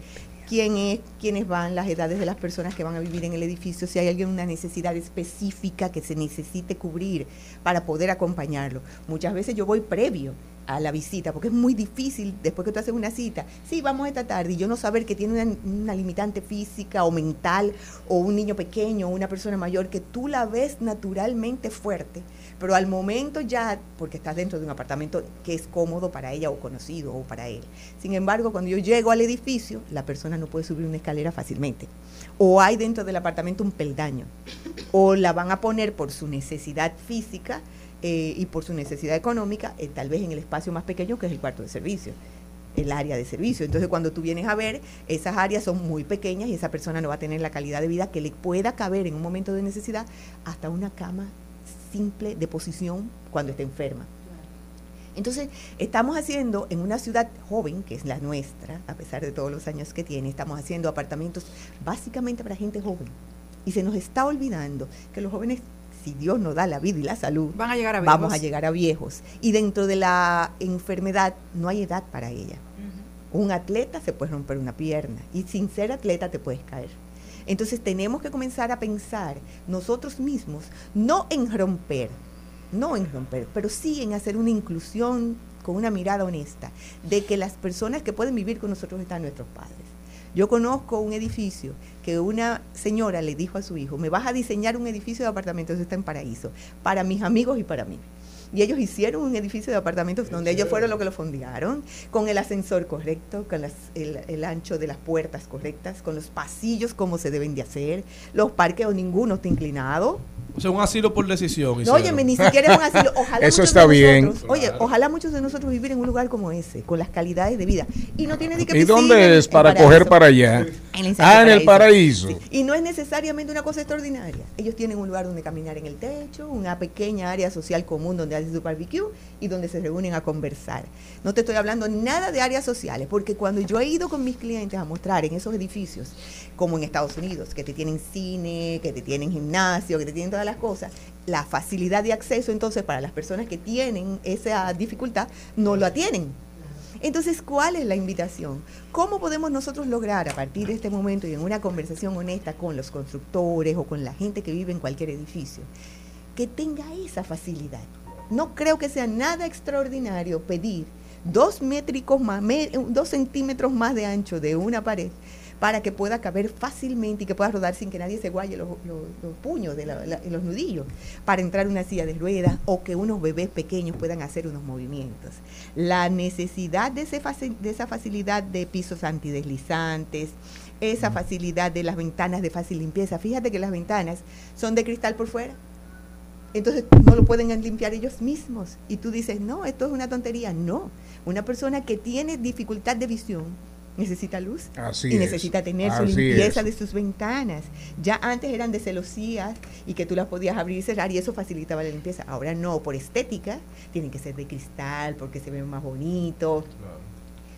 quién es, quiénes van, las edades de las personas que van a vivir en el edificio, si hay alguien una necesidad específica que se necesite cubrir para poder acompañarlo. Muchas veces yo voy previo a la visita, porque es muy difícil después que tú haces una cita, sí, vamos esta tarde, y yo no saber que tiene una, una limitante física o mental, o un niño pequeño, o una persona mayor, que tú la ves naturalmente fuerte, pero al momento ya, porque estás dentro de un apartamento que es cómodo para ella o conocido o para él. Sin embargo, cuando yo llego al edificio, la persona no puede subir una escalera fácilmente. O hay dentro del apartamento un peldaño. O la van a poner por su necesidad física eh, y por su necesidad económica, eh, tal vez en el espacio más pequeño que es el cuarto de servicio el área de servicio. Entonces, cuando tú vienes a ver, esas áreas son muy pequeñas y esa persona no va a tener la calidad de vida que le pueda caber en un momento de necesidad hasta una cama simple de posición cuando esté enferma. Entonces, estamos haciendo en una ciudad joven, que es la nuestra, a pesar de todos los años que tiene, estamos haciendo apartamentos básicamente para gente joven. Y se nos está olvidando que los jóvenes, si Dios nos da la vida y la salud, Van a llegar a vamos a llegar a viejos. Y dentro de la enfermedad no hay edad para ella. Un atleta se puede romper una pierna y sin ser atleta te puedes caer. Entonces tenemos que comenzar a pensar nosotros mismos, no en romper, no en romper, pero sí en hacer una inclusión con una mirada honesta de que las personas que pueden vivir con nosotros están nuestros padres. Yo conozco un edificio que una señora le dijo a su hijo, me vas a diseñar un edificio de apartamentos, eso está en Paraíso, para mis amigos y para mí. Y ellos hicieron un edificio de apartamentos donde ellos fueron los que lo fondearon, con el ascensor correcto, con las- el, el ancho de las puertas correctas, con los pasillos como se deben de hacer, los parques ninguno está inclinado. O sea, un asilo por decisión. No, óyeme, ni siquiera es un asilo. Ojalá Eso está bien. nosotros- Oye, ojalá muchos de nosotros vivir en un lugar como ese, con las calidades de vida. Y no tiene ni que ¿Y dónde es para coger para allá? En el Ah, en el paraíso. Sí. Y no es necesariamente una cosa extraordinaria. Ellos tienen un lugar donde caminar en el techo, una pequeña área social común donde hacen su barbecue y donde se reúnen a conversar. No te estoy hablando nada de áreas sociales, porque cuando yo he ido con mis clientes a mostrar en esos edificios, como en Estados Unidos, que te tienen cine, que te tienen gimnasio, que te tienen todas las cosas, la facilidad de acceso entonces para las personas que tienen esa dificultad no la tienen. Entonces, ¿cuál es la invitación? ¿Cómo podemos nosotros lograr a partir de este momento y en una conversación honesta con los constructores o con la gente que vive en cualquier edificio, que tenga esa facilidad? No creo que sea nada extraordinario pedir dos métricos más, dos centímetros más de ancho de una pared para que pueda caber fácilmente y que pueda rodar sin que nadie se guaye los, los- los puños de la- la- los nudillos, para entrar en una silla de ruedas o que unos bebés pequeños puedan hacer unos movimientos. La necesidad de, ese de esa facilidad de pisos antideslizantes, esa facilidad de las ventanas de fácil limpieza. Fíjate que las ventanas son de cristal por fuera. Entonces no lo pueden limpiar ellos mismos. Y tú dices, no, esto es una tontería. No, una persona que tiene dificultad de visión necesita luz Así y es. necesita tener su limpieza es. de sus ventanas. Ya antes eran de celosías y que tú las podías abrir y cerrar y eso facilitaba la limpieza. Ahora no, por estética, tienen que ser de cristal porque se ven más bonitos.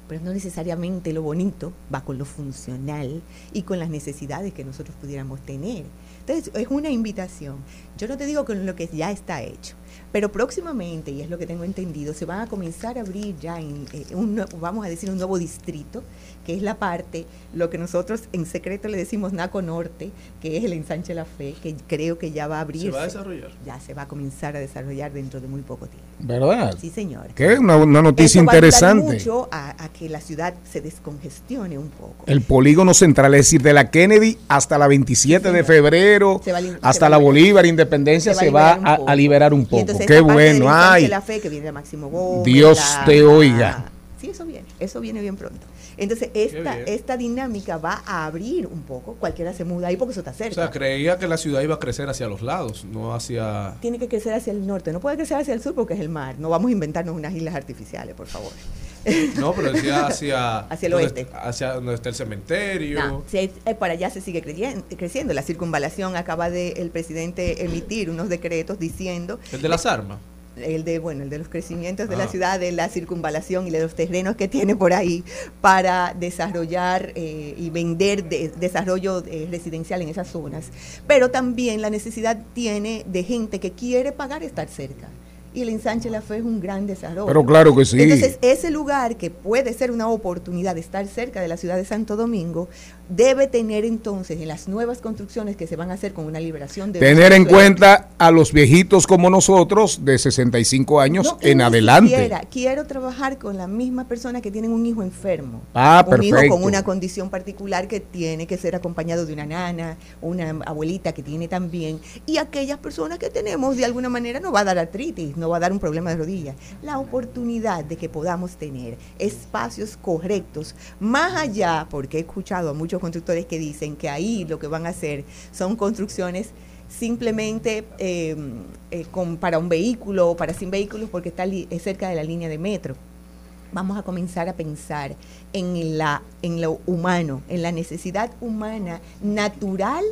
Pero no necesariamente lo bonito va con lo funcional y con las necesidades que nosotros pudiéramos tener. Entonces, es una invitación. Yo no te digo con lo que ya está hecho, pero próximamente, y es lo que tengo entendido, se van a comenzar a abrir ya, en, eh, un, vamos a decir, un nuevo distrito, que es la parte, lo que nosotros en secreto le decimos Naco Norte, que es el ensanche La Fe, que creo que ya va a abrir. ¿Se va a desarrollar? Ya se va a comenzar a desarrollar dentro de muy poco tiempo. ¿Verdad? Sí, señor. Que una, una noticia Eso va a interesante. mucho a, a que la ciudad se descongestione un poco. El polígono central, es decir, de la Kennedy hasta la 27 de febrero, Se va a lim- se hasta la. Bolívar, Independencia, se va, a, liberar un poco. Entonces Qué bueno, ay. La fe que viene de Máximo Gómez, Dios la- te oiga. Sí, eso viene, eso viene bien pronto. Entonces, esta, esta dinámica va a abrir un poco, cualquiera se muda ahí porque eso está O cerca. sea, creía que la ciudad iba a crecer hacia los lados, no hacia... Tiene que crecer hacia el norte, no puede crecer hacia el sur porque es el mar. No vamos a inventarnos unas islas artificiales, por favor. No, pero decía hacia... Hacia el oeste. est- Hacia donde está el cementerio. No, si es- eh, para allá se sigue creyen- creciendo. La circunvalación acaba de el presidente emitir unos decretos diciendo El de las armas. el de bueno el de los crecimientos de Ah. la ciudad de la circunvalación y de los terrenos que tiene por ahí para desarrollar eh, y vender de- desarrollo eh, residencial en esas zonas pero también la necesidad tiene de gente que quiere pagar estar cerca y el ensanche La Fe es un gran desarrollo. Pero claro que sí. Entonces, ese lugar que puede ser una oportunidad de estar cerca de la ciudad de Santo Domingo, debe tener entonces en las nuevas construcciones que se van a hacer con una liberación de... Tener en cuenta a los viejitos como nosotros de 65 años no, en adelante. siquiera Quiero trabajar con la misma persona que tienen un hijo enfermo. Ah, un hijo perfecto. con una condición particular que tiene que ser acompañado de una nana, una abuelita que tiene también. Y aquellas personas que tenemos, de alguna manera, no va a dar artritis, no va a dar un problema de rodilla. La oportunidad de que podamos tener espacios correctos, más allá, porque he escuchado a muchos constructores que dicen que ahí lo que van a hacer son construcciones simplemente eh, eh, con, para un vehículo o para sin vehículos porque está es cerca de la línea de metro. Vamos a comenzar a pensar en, la, en lo humano, en la necesidad humana natural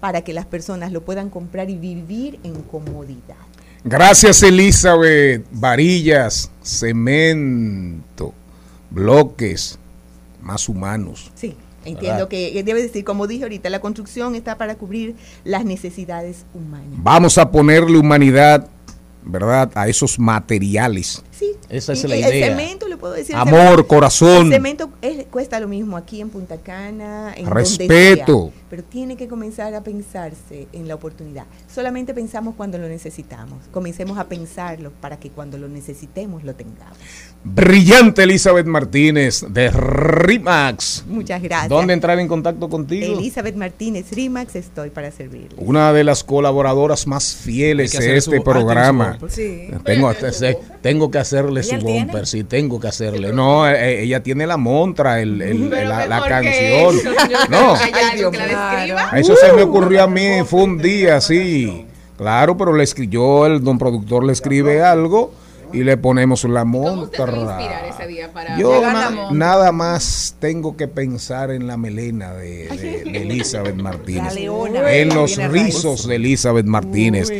para que las personas lo puedan comprar y vivir en comodidad. Gracias Elizabeth. Varillas, cemento, bloques más humanos. Sí, entiendo que que debe decir, como dije ahorita, la construcción está para cubrir las necesidades humanas. Vamos a ponerle humanidad, ¿verdad? A esos materiales. Sí. Esa es Y la el idea. cemento, le puedo decir. el Amor, cemento- corazón. El cemento es- cuesta lo mismo aquí en Punta Cana, en donde Respeto. sea, pero tiene que comenzar a pensarse en la oportunidad. Solamente pensamos cuando lo necesitamos. Comencemos a pensarlo para que cuando lo necesitemos lo tengamos. Brillante Elizabeth Martínez de RIMAX. Muchas gracias. ¿Dónde entrar en contacto contigo? Elizabeth Martínez Rimax, estoy para servirle. Una de las colaboradoras más fieles de este su- programa. ah, Sí. Tengo, que hacer- tengo que hacerle su ¿Ella tiene? bumper, sí, tengo que hacerle. No, eh, ella tiene la montra, el, el- la, canción. eso, No, describa. eso se me ocurrió a mí, fue un día así. Claro, pero le escribió, el don productor le escribe algo y le ponemos la ¿Cómo usted se va a montra. ese día para Yo na- la monta? nada más tengo que pensar en la melena de, de- de Elizabeth Martínez. La leona. En los rizos de Elizabeth Martínez.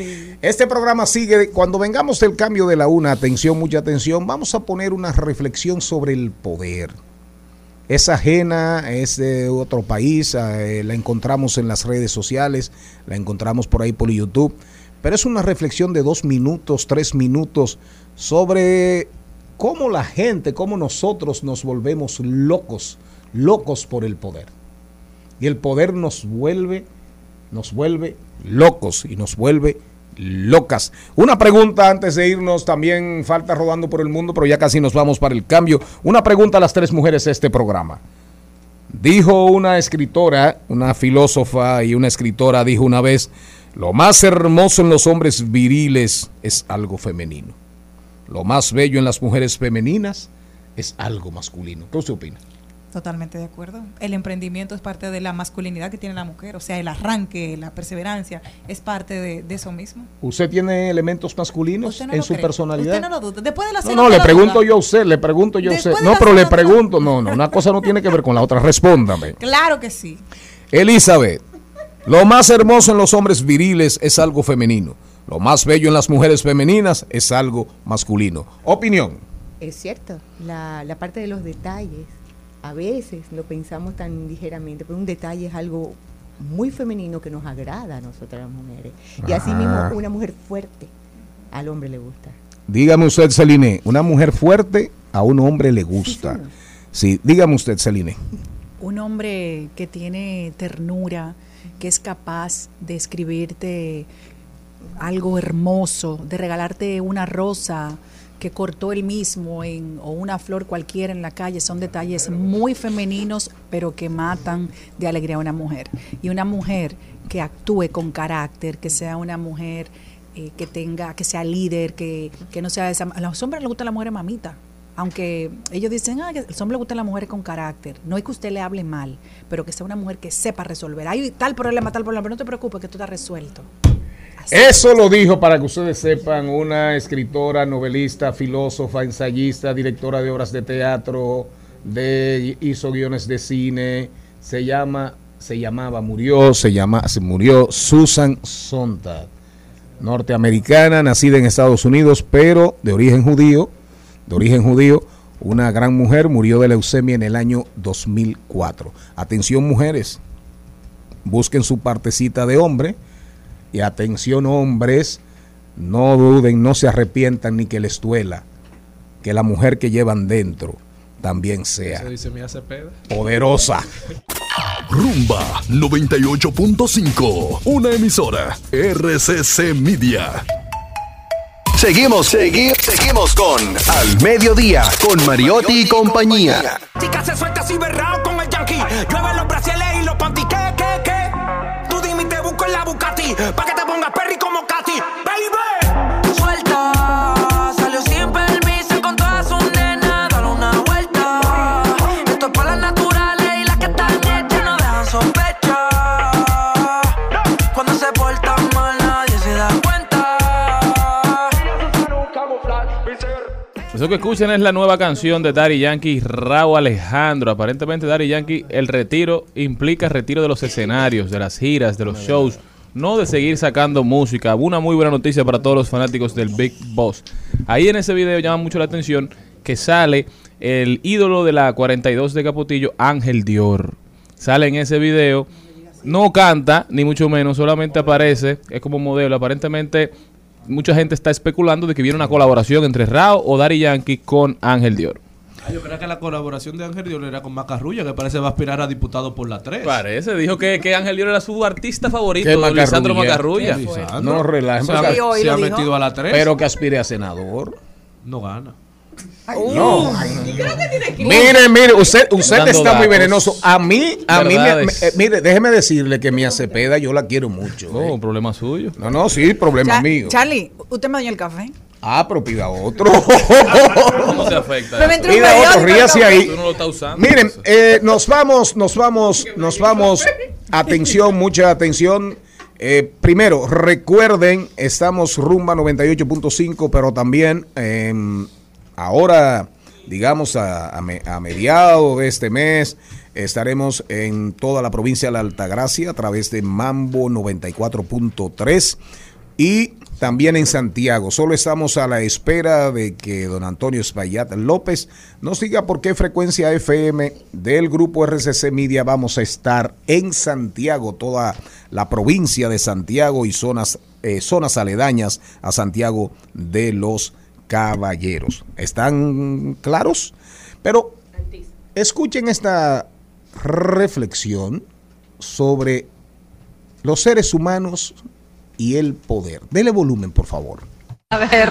Este programa sigue, cuando vengamos del cambio de la una, atención, mucha atención, vamos a poner una reflexión sobre el poder. Es ajena, es de otro país, eh, la encontramos en las redes sociales, la encontramos por ahí por YouTube, pero es una reflexión de dos minutos, tres minutos sobre cómo la gente, cómo nosotros nos volvemos locos, locos por el poder. Y el poder nos vuelve, nos vuelve locos y nos vuelve locas. Una pregunta antes de irnos, también falta rodando por el mundo, pero ya casi nos vamos para el cambio. Una pregunta a las tres mujeres de este programa. Dijo una escritora, una filósofa y una escritora dijo una vez, lo más hermoso en los hombres viriles es algo femenino. Lo más bello en las mujeres femeninas es algo masculino. ¿Qué usted opina? Totalmente de acuerdo. El emprendimiento es parte de la masculinidad que tiene la mujer, o sea, el arranque, la perseverancia, es parte de, de eso mismo. ¿Usted tiene elementos masculinos no en su cree. personalidad? Usted no lo duda. Después de la No, le pregunto duda. yo a usted, le pregunto yo a usted. No, pero le pregunto, no, no, una cosa no tiene que ver con la otra, respóndame. Claro que sí. Elizabeth, lo más hermoso en los hombres viriles es algo femenino. Lo más bello en las mujeres femeninas es algo masculino. Opinión. Es cierto, la, la parte de los detalles, a veces lo pensamos tan ligeramente, pero un detalle es algo muy femenino que nos agrada a nosotras las mujeres. Y así mismo una mujer fuerte al hombre le gusta. Dígame usted, Celine, una mujer fuerte a un hombre le gusta. Sí, dígame usted, Celine. Un hombre que tiene ternura, que es capaz de escribirte algo hermoso, de regalarte una rosa que cortó él mismo en, o una flor cualquiera en la calle, son detalles muy femeninos, pero que matan de alegría a una mujer. Y una mujer que actúe con carácter, que sea una mujer eh, que tenga, que sea líder, que, que no sea esa. A los hombres les gusta la mujer mamita. Aunque ellos dicen, ah, que a los hombres les las con carácter. No es que usted le hable mal, pero que sea una mujer que sepa resolver. Hay tal problema, tal problema, pero no te preocupes, que todo está resuelto. Eso lo dijo, para que ustedes sepan, una escritora, novelista, filósofa, ensayista, directora de obras de teatro, de, hizo guiones de cine, se llama, se llamaba, murió, se llama, se murió Susan Sontag, norteamericana, nacida en Estados Unidos, pero de origen judío, de origen judío, una gran mujer, murió de leucemia en el año 2004. Atención mujeres, busquen su partecita de hombre y atención hombres, no duden, no se arrepientan ni que les duela que la mujer que llevan dentro también sea Se dice poderosa. Rumba 98.5, una emisora RCC Media. Seguimos, seguimos, seguimos con Al Mediodía, con Mariotti y compañía. Chica se suelta así berrao con el yankee. Llueve los brasiles Pa' que te pongas perry como Katy. Baby. Suelta. Salió sin permiso con todas sus nenas. Dale una vuelta. Esto es para las naturales y las que están hechas no dejan sospechar. Cuando se portan mal nadie se da cuenta. Eso que escuchen es la nueva canción de Daddy Yankee Raúl Alejandro. Aparentemente Daddy Yankee, el retiro implica retiro de los escenarios, de las giras, de los shows, no de seguir sacando música. Una muy buena noticia para todos los fanáticos del Big Boss. Ahí en ese video llama mucho la atención que sale el ídolo de la 42 de Capotillo, Ángel Dior. Sale en ese video, no canta, ni mucho menos, solamente aparece, es como modelo. Aparentemente mucha gente está especulando de que viene una colaboración entre Rao o Daddy Yankee con Ángel Dior. Ah, yo creo que la colaboración de Ángel Dior era con Macarrulla, que parece va a aspirar a diputado por la 3. Parece, dijo que, que Ángel Dior era su artista favorito, ¿Qué Lisandro Macarrulla? Macarrulla. No relajen. Se ha, porque- se ha metido a la 3. Pero que aspire a senador. no gana. No. Mire, mire, usted, usted Dando está muy venenoso. A mí, a mí, me- eh, mire, déjeme decirle que mi Cepeda yo la quiero mucho. No, eh. problema suyo. No, no, sí, problema Cha- mío. Charlie, ¿usted me dañó el café? Ah, pero pida otro. ¿Cómo te afecta? Me eso? entró un Pida otro, ríase ahí. Tú no lo estás usando. Miren, eh, nos vamos, nos vamos, nos vamos. Atención, mucha atención. Eh, primero, recuerden, estamos rumba 98.5, pero también eh, ahora, digamos, a, a me- a mediados de este mes, estaremos en toda la provincia de la Altagracia a través de Mambo 94.3 y también en Santiago. Solo estamos a la espera de que don Antonio Espaillat López nos diga por qué frecuencia FM del grupo RCC Media vamos a estar en Santiago, toda la provincia de Santiago y zonas, eh, zonas aledañas a Santiago de los Caballeros. ¿Están claros? Pero escuchen esta reflexión sobre los seres humanos y el poder. Dele volumen, por favor.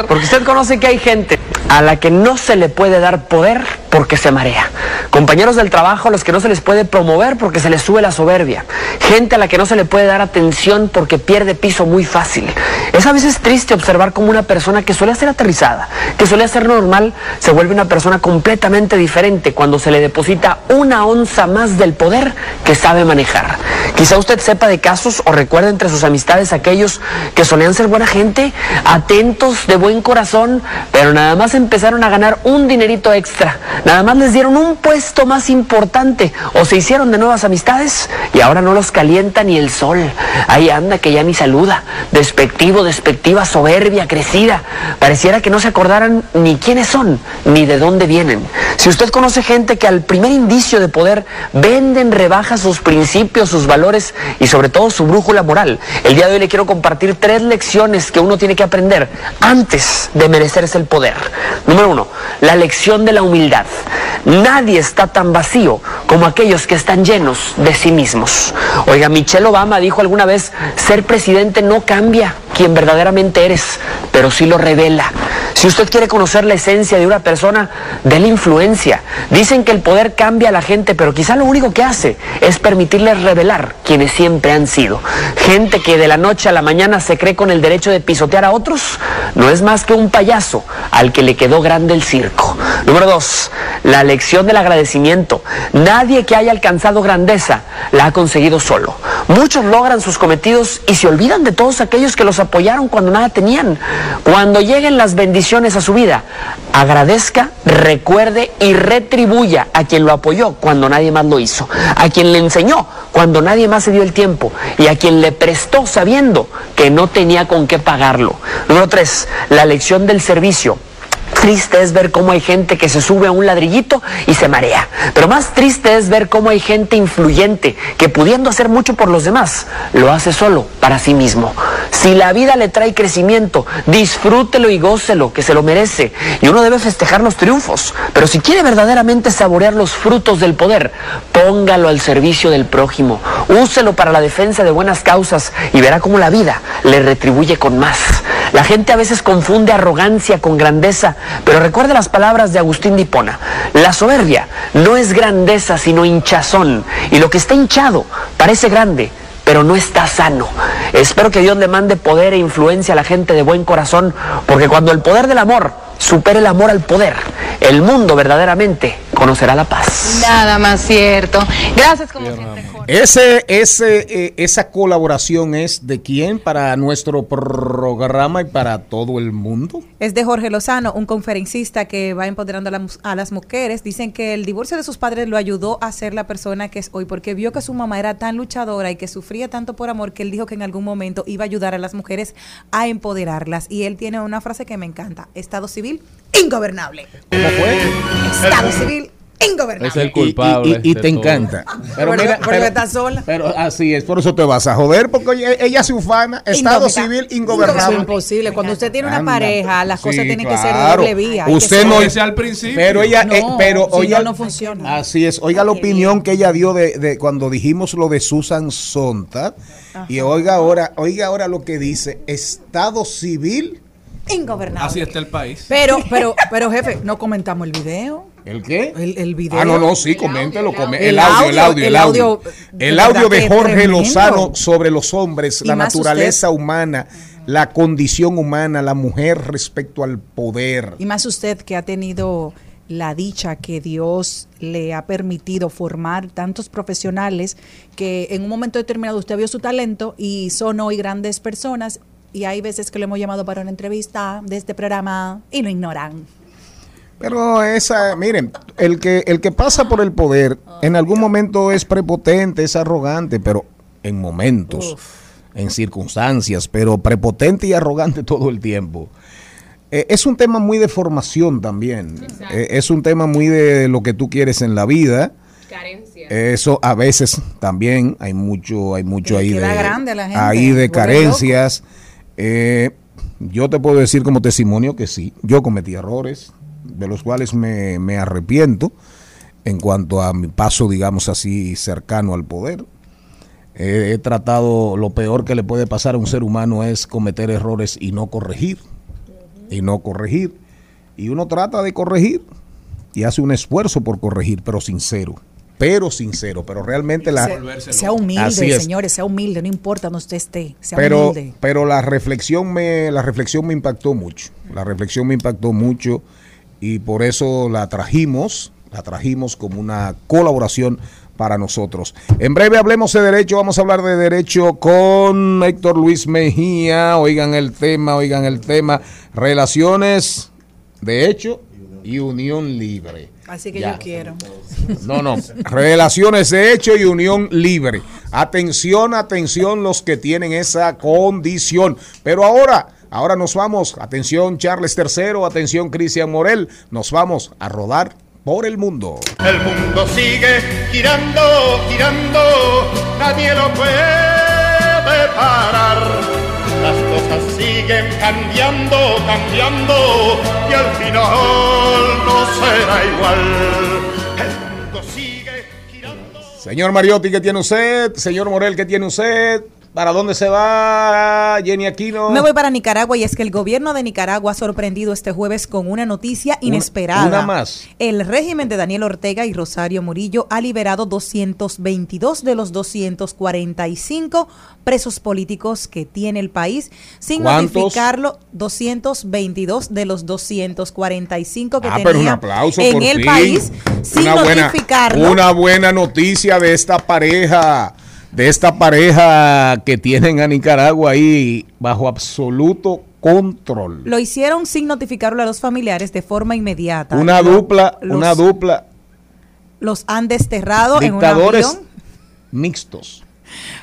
Porque usted conoce que hay gente a la que no se le puede dar poder porque se marea. Compañeros del trabajo a los que no se les puede promover porque se les sube la soberbia. Gente a la que no se le puede dar atención porque pierde piso muy fácil. Es a veces triste observar cómo una persona que suele ser aterrizada, que suele ser normal, se vuelve una persona completamente diferente cuando se le deposita una onza más del poder que sabe manejar. Quizá usted sepa de casos o recuerde entre sus amistades aquellos que solían ser buena gente, atentos, de buen corazón, pero nada más empezaron a ganar un dinerito extra, nada más les dieron un puesto más importante o se hicieron de nuevas amistades y ahora no los calienta ni el sol. Ahí anda que ya ni saluda, despectivo, despectiva, soberbia, crecida. Pareciera que no se acordaran ni quiénes son, ni de dónde vienen. Si usted conoce gente que al primer indicio de poder venden, rebaja sus principios, sus valores y sobre todo su brújula moral, el día de hoy le quiero compartir tres lecciones que uno tiene que aprender antes de merecerse el poder. Número uno, la lección de la humildad. Nadie está tan vacío como aquellos que están llenos de sí mismos. Oiga, Michelle Obama dijo alguna vez, ser presidente no cambia quien verdaderamente eres, pero sí lo revela. Si usted quiere conocer la esencia de una persona, de la influencia. Dicen que el poder cambia a la gente, pero quizá lo único que hace es permitirles revelar quienes siempre han sido. Gente que de la noche a la mañana se cree con el derecho de pisotear a otros, no es más que un payaso al que le quedó grande el circo. Número dos, la lección del agradecimiento. Nadie que haya alcanzado grandeza la ha conseguido solo. Muchos logran sus cometidos y se olvidan de todos aquellos que los apoyaron cuando nada tenían. Cuando lleguen las bendiciones a su vida, agradezca, recuerde y retribuya a quien lo apoyó cuando nadie más lo hizo, a quien le enseñó cuando nadie más se dio el tiempo y a quien le prestó sabiendo que no tenía con qué pagarlo. Número tres, la lección del servicio. Triste es ver cómo hay gente que se sube a un ladrillito y se marea. Pero más triste es ver cómo hay gente influyente que pudiendo hacer mucho por los demás, lo hace solo para sí mismo. Si la vida le trae crecimiento, disfrútelo y gócelo, que se lo merece. Y uno debe festejar los triunfos. Pero si quiere verdaderamente saborear los frutos del poder, póngalo al servicio del prójimo. Úselo para la defensa de buenas causas y verá cómo la vida le retribuye con más. La gente a veces confunde arrogancia con grandeza, pero recuerde las palabras de Agustín de Hipona. La soberbia no es grandeza, sino hinchazón. Y lo que está hinchado parece grande, pero no está sano. Espero que Dios le mande poder e influencia a la gente de buen corazón, porque cuando el poder del amor supere el amor al poder, el mundo verdaderamente conocerá la paz. Nada más cierto. Gracias como siempre. Ese, ese, eh, esa colaboración es de quién para nuestro programa y para todo el mundo. Es de Jorge Lozano, un conferencista que va empoderando a, la a las mujeres. Dicen que el divorcio de sus padres lo ayudó a ser la persona que es hoy, porque vio que su mamá era tan luchadora y que sufría tanto por amor que él dijo que en algún momento iba a ayudar a las mujeres a empoderarlas. Y él tiene una frase que me encanta: Estado civil ingobernable. ¿Cómo fue? Estado civil ingobernable. Es el culpable. Y, y- y de te todo. encanta. Pero Pero- mira, pero pero- está sola. Pero así es, por eso te vas a joder, porque oye, ella se ufana, Estado civil Eso ingobernable. es imposible. Cuando usted tiene una Anda. pareja, las cosas Sí, tienen que ser de doble vía. Usted no Ese al principio. Pero ella, No, eh, pero si oiga, no, no funciona. Así es. Oiga la opinión que ella dio de, de cuando dijimos lo de Susan Sontag. Y oiga ahora, oiga ahora lo que dice Estado civil. Ingobernable. Así está el país. Pero, pero, pero jefe, no comentamos el video. ¿El qué? El, el video. Ah, no, no, sí, coméntelo. El El audio, el audio, el audio. El audio de Jorge. Lozano sobre los hombres, la naturaleza humana, la condición humana, la mujer respecto al poder. Y más usted que ha tenido la dicha que Dios le ha permitido formar tantos profesionales que en un momento determinado usted vio su talento y son hoy grandes personas y hay veces que lo hemos llamado para una entrevista de este programa y lo ignoran. Pero esa, miren, el que, el que pasa por el poder en algún momento es prepotente, es arrogante, pero en momentos, en circunstancias, pero prepotente y arrogante todo el tiempo. Eh, es un tema muy de formación también. Eh, es un tema muy de lo que tú quieres en la vida. Carencia. Eso a veces también hay mucho, hay mucho ahí de, grande a la gente, ahí de carencias. Eh, yo te puedo decir como testimonio que sí, yo cometí errores de los cuales me, arrepiento en cuanto a mi paso, digamos así, cercano al poder. He tratado, lo peor que le puede pasar a un ser humano es cometer errores y no corregir. Y no corregir. Y uno trata de corregir. y hace un esfuerzo por corregir, pero sincero. Pero sincero, pero realmente la... Sea, sea humilde, señores, sea humilde, no importa donde usted esté, sea pero, humilde. pero la reflexión me la reflexión me impactó mucho la reflexión me impactó mucho y por eso la trajimos la trajimos como una colaboración para nosotros. En breve hablemos de derecho vamos a hablar de derecho con Héctor Luis Mejía. Oigan el tema oigan el tema. Relaciones de hecho y unión libre Así que Ya. yo quiero. no, no. Relaciones de hecho y unión libre. Atención, atención los que tienen esa condición. Pero ahora, ahora nos vamos. Atención Charles III, atención Cristian Morel. Nos vamos a rodar por el mundo. El mundo sigue girando, girando, nadie lo puede parar. Las cosas siguen cambiando, cambiando, y al final no será igual. El mundo sigue Señor Mariotti, ¿qué tiene usted? Señor Morel, ¿qué tiene usted? ¿Para dónde se va Jenny Aquino? Me voy para Nicaragua y es que el gobierno de Nicaragua ha sorprendido este jueves con una noticia inesperada. una más. El régimen de Daniel Ortega y Rosario Murillo ha liberado 222 de los 245 presos políticos que tiene el país, sin ¿Cuántos? notificarlo 222 de los 245 que Ah, pero un tenía aplauso en por el fin. país, sin una buena, notificarlo. una buena noticia de esta pareja, de esta pareja que tienen a Nicaragua ahí bajo absoluto control. Lo hicieron sin notificarlo a los familiares de forma inmediata. Una Lo- dupla, los- una dupla Los han desterrado en un dictadores avión. mixtos.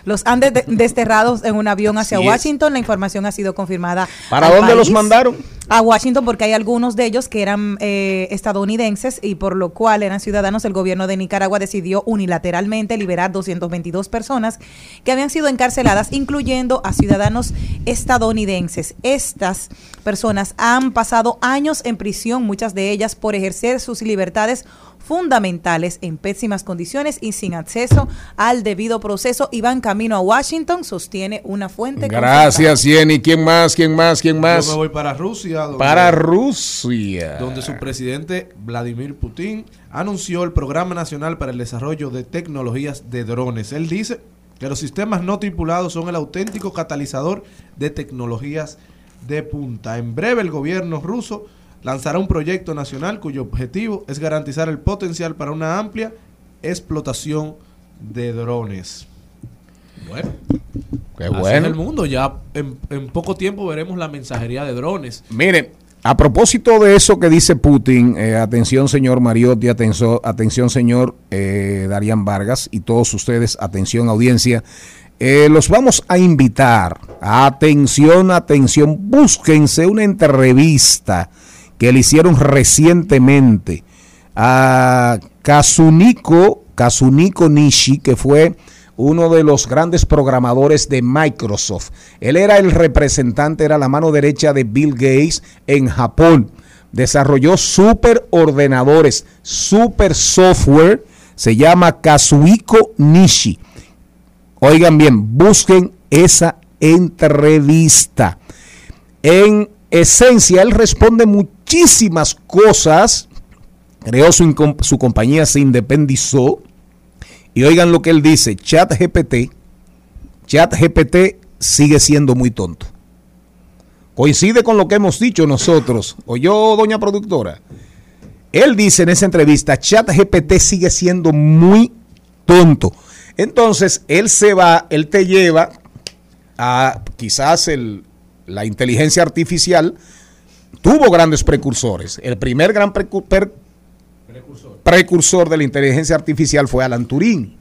Los han de- desterrados en un avión hacia es. Washington. La información ha sido confirmada. ¿Para dónde los mandaron? A Washington porque hay algunos de ellos que eran eh, estadounidenses y por lo cual eran ciudadanos. El gobierno de Nicaragua decidió unilateralmente liberar 222 personas que habían sido encarceladas, incluyendo a ciudadanos estadounidenses. Estas personas han pasado años en prisión, muchas de ellas por ejercer sus libertades fundamentales en pésimas condiciones y sin acceso al debido proceso y van camino a Washington, sostiene una fuente. Gracias, Jenny. ¿Quién más? ¿Quién más? ¿Quién más? Yo me voy para Rusia. donde- Para Rusia. donde su presidente Vladimir Putin anunció el Programa Nacional para el Desarrollo de Tecnologías de Drones. Él dice que los sistemas no tripulados son el auténtico catalizador de tecnologías de punta. En breve el gobierno ruso lanzará un proyecto nacional cuyo objetivo es garantizar el potencial para una amplia explotación de drones. Bueno, Qué así bueno. es el mundo. Ya en, en poco tiempo veremos la mensajería de drones. Mire, a propósito de eso que dice Putin, eh, atención señor Mariotti, atención, atención señor eh, Darían Vargas y todos ustedes, atención audiencia, eh, los vamos a invitar, atención, atención, búsquense una entrevista que le hicieron recientemente a Kazuniko, Kazuniko Nishi, que fue uno de los grandes programadores de Microsoft. Él era el representante, era la mano derecha de Bill Gates en Japón. Desarrolló super ordenadores, super software. Se llama Kazuhiko Nishi. Oigan bien, busquen esa entrevista. En esencia, él responde muchísimas cosas. Creó su, su compañía, se independizó. Y oigan lo que él dice, ChatGPT, ChatGPT sigue siendo muy tonto. Coincide con lo que hemos dicho nosotros. ¿Oyó, doña productora? Él dice en esa entrevista, ChatGPT sigue siendo muy tonto. Entonces, él se va, él te lleva a quizás el, la inteligencia artificial tuvo grandes precursores. El primer gran precu- per- precursor de la inteligencia artificial fue Alan Turing,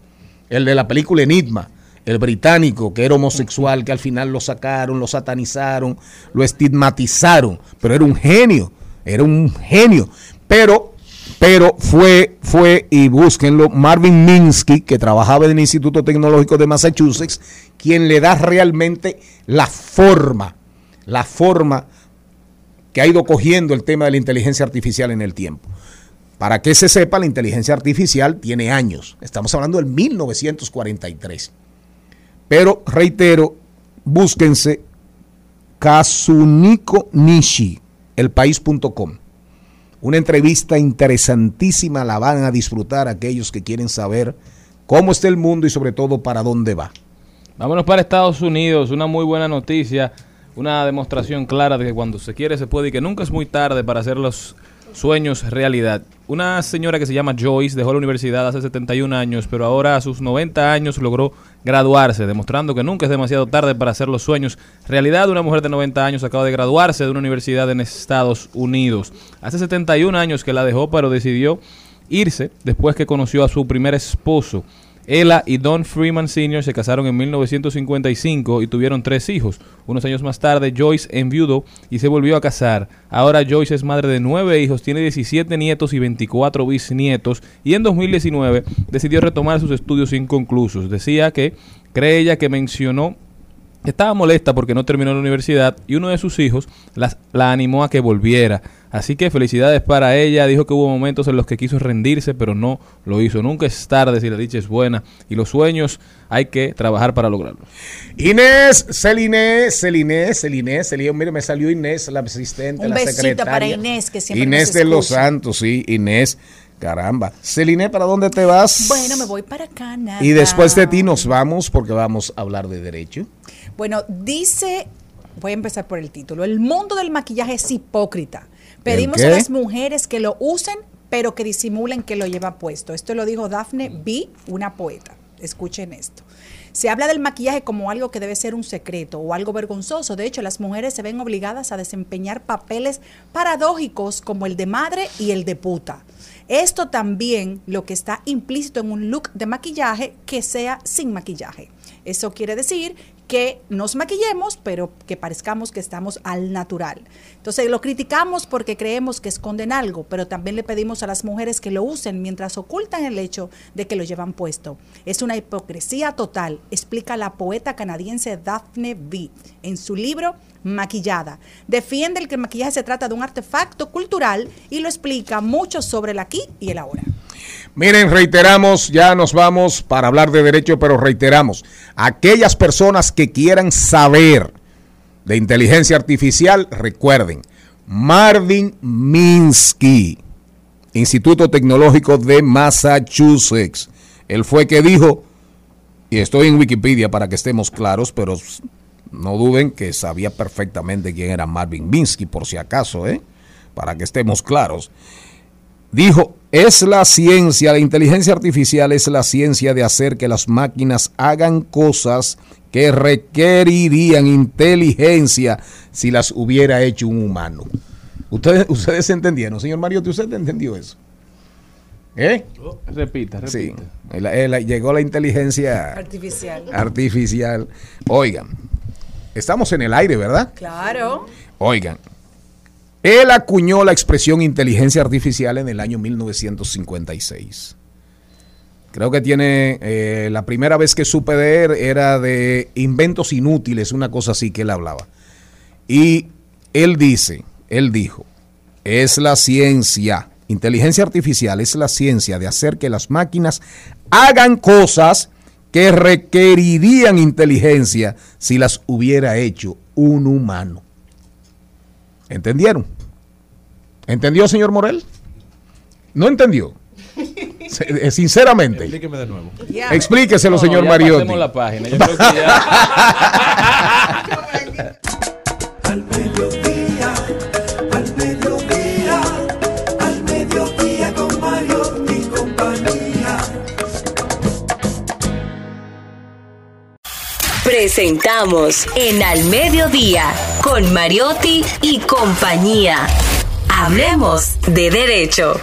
el de la película Enigma, el británico que era homosexual, que al final lo sacaron, lo satanizaron, lo estigmatizaron, pero era un genio, era un genio. Pero, pero fue, fue, y búsquenlo, Marvin Minsky, que trabajaba en el Instituto Tecnológico de Massachusetts, quien le da realmente la forma, la forma que ha ido cogiendo el tema de la inteligencia artificial en el tiempo. Para que se sepa, la inteligencia artificial tiene años. Estamos hablando del 1943. Pero reitero, búsquense Kazuniko Nishi, elpaís.com. Una entrevista interesantísima, la van a disfrutar aquellos que quieren saber cómo está el mundo y sobre todo para dónde va. Vámonos para Estados Unidos, una muy buena noticia, una demostración clara de que cuando se quiere se puede y que nunca es muy tarde para hacer los sueños realidad. Una señora que se llama Joyce dejó la universidad hace 71 años, pero ahora a sus 90 años logró graduarse, demostrando que nunca es demasiado tarde para hacer los sueños realidad. Una mujer de 90 años acaba de graduarse de una universidad en Estados Unidos. Hace 71 años que la dejó, pero decidió irse después que conoció a su primer esposo. Ella y Don Freeman Sr. se casaron en 1955 y tuvieron tres hijos. Unos años más tarde, Joyce enviudó y se volvió a casar. Ahora Joyce es madre de nueve hijos, tiene 17 nietos y 24 bisnietos y en 2019 decidió retomar sus estudios inconclusos. Decía que cree ella que mencionó estaba molesta porque no terminó la universidad y uno de sus hijos las- la animó a que volviera. Así que felicidades para ella. Dijo que hubo momentos en los que quiso rendirse, pero no lo hizo. Nunca es tarde si la dicha es buena. Y los sueños hay que trabajar para lograrlos. Inés, Celine, Celine, Celine, Celine, mire, me salió Inés, la asistente, Un la besito secretaria. para Inés, que siempre Inés nos de los. Santos, sí, Inés, caramba. Celine, ¿para dónde te vas? Bueno, me voy para Canadá. Y después de ti nos vamos porque vamos a hablar de derecho. Bueno, dice, voy a empezar por el título, el mundo del maquillaje es hipócrita. Pedimos a las mujeres que lo usen, pero que disimulen que lo lleva puesto. Esto lo dijo Daphne B., una poeta. Escuchen esto. Se habla del maquillaje como algo que debe ser un secreto o algo vergonzoso. De hecho, las mujeres se ven obligadas a desempeñar papeles paradójicos como el de madre y el de puta. Esto también lo que está implícito en un look de maquillaje que sea sin maquillaje. Eso quiere decir que nos maquillemos, pero que parezcamos que estamos al natural. Entonces lo criticamos porque creemos que esconden algo, pero también le pedimos a las mujeres que lo usen mientras ocultan el hecho de que lo llevan puesto. Es una hipocresía total, explica la poeta canadiense Daphne B. en su libro Maquillada. Defiende el que el maquillaje se trata de un artefacto cultural y lo explica mucho sobre el aquí y el ahora. Miren, reiteramos, ya nos vamos para hablar de derecho, pero reiteramos, aquellas personas que quieran saber de inteligencia artificial, recuerden, Marvin Minsky, Instituto Tecnológico de Massachusetts. Él fue que dijo, y estoy en Wikipedia para que estemos claros, pero no duden que sabía perfectamente quién era Marvin Minsky, por si acaso, ¿eh? para que estemos claros. Dijo, es la ciencia, la inteligencia artificial es la ciencia de hacer que las máquinas hagan cosas que requerirían inteligencia si las hubiera hecho un humano. Ustedes, ustedes entendieron, señor Mario, ¿usted entendió eso? ¿Eh? Repita, repita. Sí, el- el- llegó la inteligencia Artificial. artificial. Oigan, estamos en el aire, ¿verdad? Claro. Oigan, él acuñó la expresión inteligencia artificial en el año 1956. Creo que tiene, eh, la primera vez que supe de él era de inventos inútiles, una cosa así que él hablaba. Y él dice, él dijo, es la ciencia, inteligencia artificial es la ciencia de hacer que las máquinas hagan cosas que requerirían inteligencia si las hubiera hecho un humano. ¿Entendieron? ¿Entendió, señor Morel? ¿No entendió? Eh, Sinceramente. Explíqueme de nuevo. Explíqueselo, No, señor ya Mariotti. la página. Yo creo que ya- Presentamos en Al Mediodía con Mariotti y compañía. Hablemos de derecho.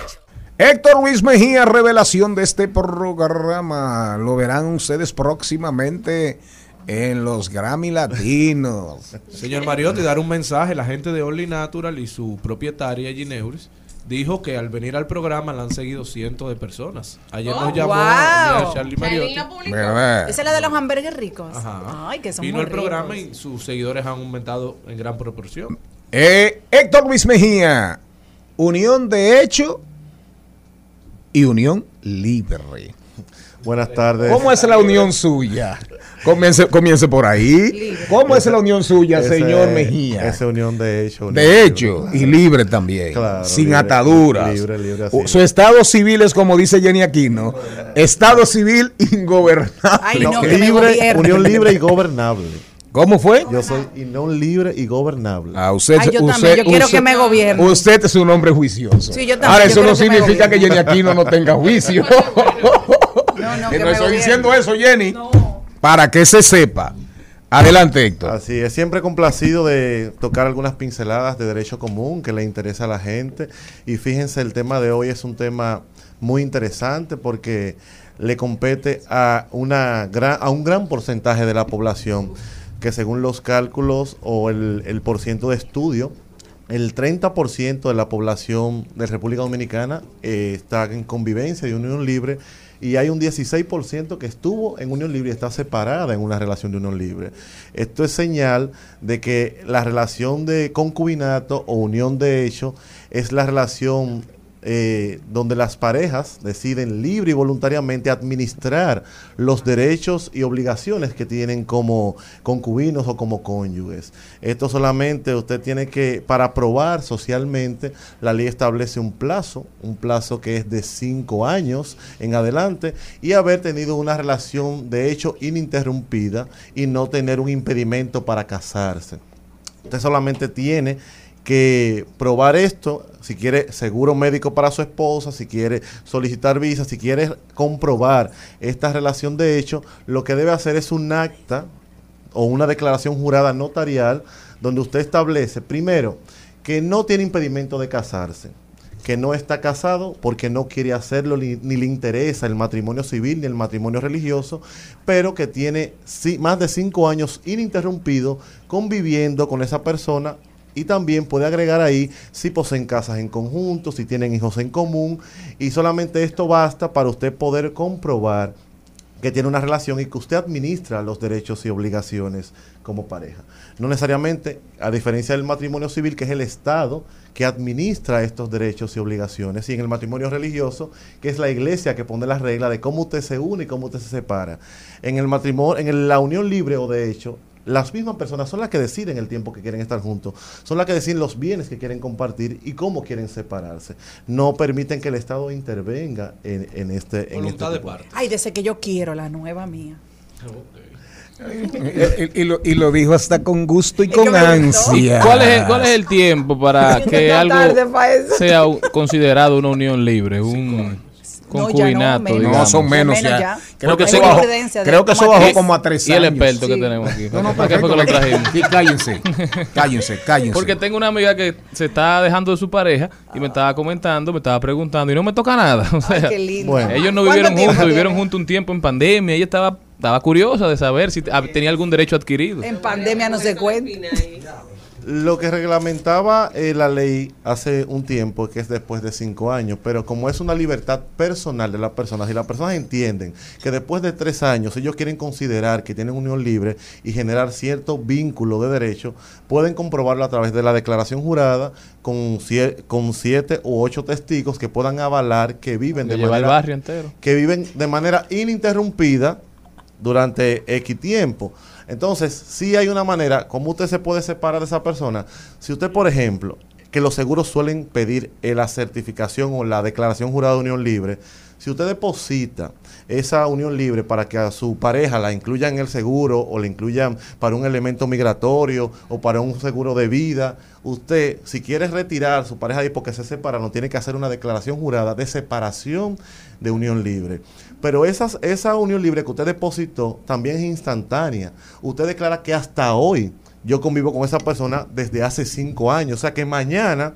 Héctor Luis Mejía, revelación de este programa. Lo verán ustedes próximamente en los Grammy Latinos. Señor Mariotti, dar un mensaje. La gente de Only Natural y su propietaria Gineuris dijo que al venir al programa la han seguido cientos de personas. Ayer Oh, nos llamó wow. a Charlie Mariotti. Esa es la de los hamburgues ricos. Ajá. Ay, que son Vino muy al programa ricos. y sus seguidores han aumentado en gran proporción. Eh, Héctor Luis Mejía, unión de hecho y unión libre. Buenas tardes. ¿Cómo es la unión suya? Comience, comience por ahí. ¿Cómo es la unión suya, señor Mejía? Esa unión de hecho. unión De libre. hecho, y libre también. Claro, sin libre, ataduras. libre, libre, así Su estado civil es como dice Jenny Aquino: estado civil ingobernable. Ay, No, no, libre, unión libre y gobernable. ¿Cómo fue? Yo soy unión libre y gobernable. Ah, usted, Ay, yo usted- también, yo quiero usted- que me gobierne. Usted es un hombre juicioso. Sí, yo también, Ahora, yo eso no quiero que significa que. Jenny Aquino no tenga juicio. No, no, Que no estoy gobierne. diciendo eso, Jenny. Para que se sepa. Adelante, Héctor. Así es, siempre complacido de tocar algunas pinceladas de derecho común que le interesa a la gente. Y fíjense, el tema de hoy es un tema muy interesante porque le compete a, una gran, a un gran porcentaje de la población que según los cálculos o el, el porciento de estudio, el 30% de la población de República Dominicana eh, está en convivencia y unión libre y hay un 16% que estuvo en unión libre y está separada en una relación de unión libre. Esto es señal de que la relación de concubinato o unión de hecho es la relación eh, donde las parejas deciden libre y voluntariamente administrar los derechos y obligaciones que tienen como concubinos o como cónyuges. Esto solamente usted tiene que, para aprobar socialmente, la ley establece un plazo, un plazo que es de cinco años en adelante, y haber tenido una relación de hecho ininterrumpida y no tener un impedimento para casarse. Usted solamente tiene que probar esto, si quiere seguro médico para su esposa, si quiere solicitar visa, si quiere comprobar esta relación de hecho, lo que debe hacer es un acta o una declaración jurada notarial donde usted establece, primero, que no tiene impedimento de casarse, que no está casado porque no quiere hacerlo ni, le interesa el matrimonio civil ni el matrimonio religioso, pero que tiene más de cinco años ininterrumpido conviviendo con esa persona y también puede agregar ahí si poseen casas en conjunto, si tienen hijos en común y solamente esto basta para usted poder comprobar que tiene una relación y que usted administra los derechos y obligaciones como pareja. No necesariamente, a diferencia del matrimonio civil, que es el Estado que administra estos derechos y obligaciones, y en el matrimonio religioso, que es la iglesia que pone las reglas de cómo usted se une y cómo usted se separa. En el matrimonio, en la unión libre o de hecho, las mismas personas son las que deciden el tiempo que quieren estar juntos, son las que deciden los bienes que quieren compartir y cómo quieren separarse. No permiten que el Estado intervenga en, en este en este Voluntad de parte. Ay, desde que yo quiero la nueva mía. y, y lo, y lo dijo hasta con gusto y Es con ansia. ¿Cuál es, ¿Cuál es el tiempo para que algo sea considerado una unión libre, un concubinato? digamos? No, son menos Menos ya. ya. Creo que se- eso bajó, creo que eso como a bajó tres. como a tres Y el años. experto que tenemos aquí. No, no, ¿Para qué fue que lo trajimos? Sí, cállense, cállense, cállense. Porque tengo una amiga que se está dejando de su pareja y me estaba comentando, me estaba preguntando y no me toca nada. O sea, qué lindo. Bueno. ellos no ¿Cuánto vivieron juntos, vivieron juntos un tiempo en pandemia. Ella estaba, estaba curiosa de saber si ah, tenía algún derecho adquirido. En pandemia no se cuenta. Lo que reglamentaba eh, la ley hace un tiempo, que es después de cinco años, pero como es una libertad personal de las personas, y las personas entienden que después de tres años ellos quieren considerar que tienen unión libre y generar cierto vínculo de derecho, pueden comprobarlo a través de la declaración jurada con, siete u ocho testigos que puedan avalar que viven de el manera barrio entero. que viven de manera ininterrumpida durante X tiempo. Entonces, sí hay una manera, como usted se puede separar de esa persona. Si usted, por ejemplo, que los seguros suelen pedir eh, la certificación o la declaración jurada de unión libre, si usted deposita esa unión libre para que a su pareja la incluyan en el seguro o la incluyan para un elemento migratorio o para un seguro de vida, usted, si quiere retirar su pareja ahí porque se separaron, tiene que hacer una declaración jurada de separación de unión libre. Pero esas, esa unión libre que usted depositó también es instantánea. Usted declara que hasta hoy yo convivo con esa persona desde hace cinco años. O sea que mañana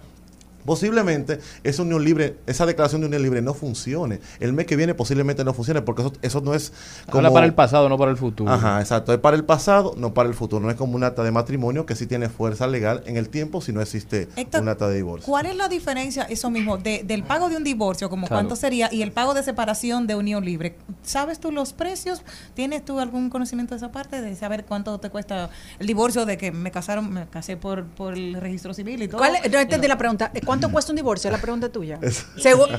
posiblemente esa unión libre, esa declaración de unión libre no funcione. El mes que viene posiblemente no funcione porque eso, eso no es Habla para el pasado, no para el futuro. Ajá, exacto. Es para el pasado, no para el futuro. No es como un acta de matrimonio que sí tiene fuerza legal en el tiempo si no existe Héctor, un acta de divorcio. ¿Cuál es la diferencia, eso mismo, de- del pago de un divorcio, como Claro. cuánto sería, y el pago de separación de unión libre? ¿Sabes tú los precios? ¿Tienes tú algún conocimiento de esa parte, de saber cuánto te cuesta el divorcio de que me casaron, me casé por, por el registro civil y todo? ¿Cuál, no, entendí la pregunta. ¿Cuánto ¿Cuánto cuesta un divorcio? Es la pregunta tuya.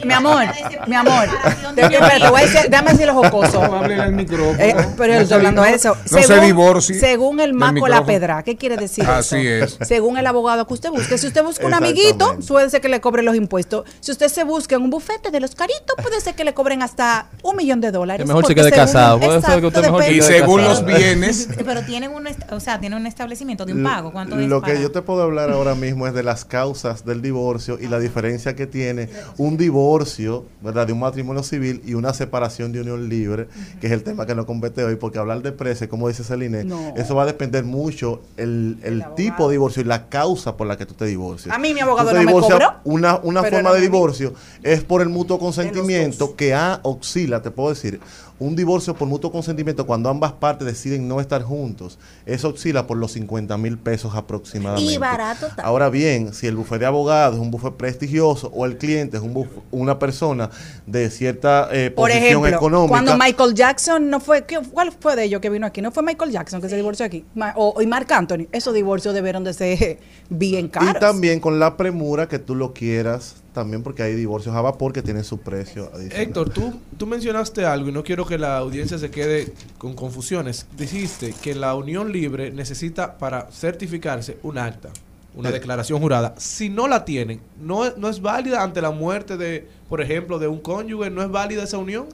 Mi amor, mi amor. Te, te voy a decir, los jocosos. Háblele al micrófono. Eh, pero estoy hablando de eso. No se divorcie Según el Maco La. Pedra, ¿qué quiere decir Así eso? es. Según el abogado que usted busque. Si usted busca un amiguito, puede ser que le cobre los impuestos. Si usted se busca en un bufete de los caritos, puede ser que le cobren hasta un millón de dólares. Que mejor se quede casado, puede ser que usted Exacto, mejor se Y según los bienes, Pero tienen un, o sea, tienen un establecimiento de un Lo- pago. ¿Cuánto es Lo para- que yo te puedo hablar ahora mismo es de las causas del divorcio y la diferencia que tiene un divorcio, ¿verdad? De un matrimonio civil y una separación de unión libre, que es el tema que nos compete hoy, porque hablar de precio, como dice Celine, No. eso va a depender mucho el, el tipo de divorcio y la causa por la que tú te divorcias. A mí mi abogado no me cobró, Una, una forma de divorcio es por el mutuo consentimiento que A oscila, te puedo decir, un divorcio por mutuo consentimiento cuando ambas partes deciden no estar juntos, eso oscila por los 50 mil pesos aproximadamente. Y barato está. Ahora bien, si el bufete de abogados es un bufete prestigioso o el cliente es un buf- una persona de cierta eh, Por posición ejemplo, económica, cuando Michael Jackson no fue, ¿qué- ¿cuál fue de ellos que vino aquí? ¿No fue Michael Jackson que se divorció aquí? Ma- O, y Marc Anthony. Esos divorcios debieron de ser bien caros. y también con la premura que tú lo quieras, también porque hay divorcios a vapor que tienen su precio adicional. Héctor, tú, tú mencionaste algo y no quiero que la audiencia se quede con confusiones. Dijiste que la unión libre necesita para certificarse un acta, una Sí. declaración jurada. Si no la tienen, no, es- no es válida ante la muerte de, por ejemplo, de un cónyuge, no es válida esa unión.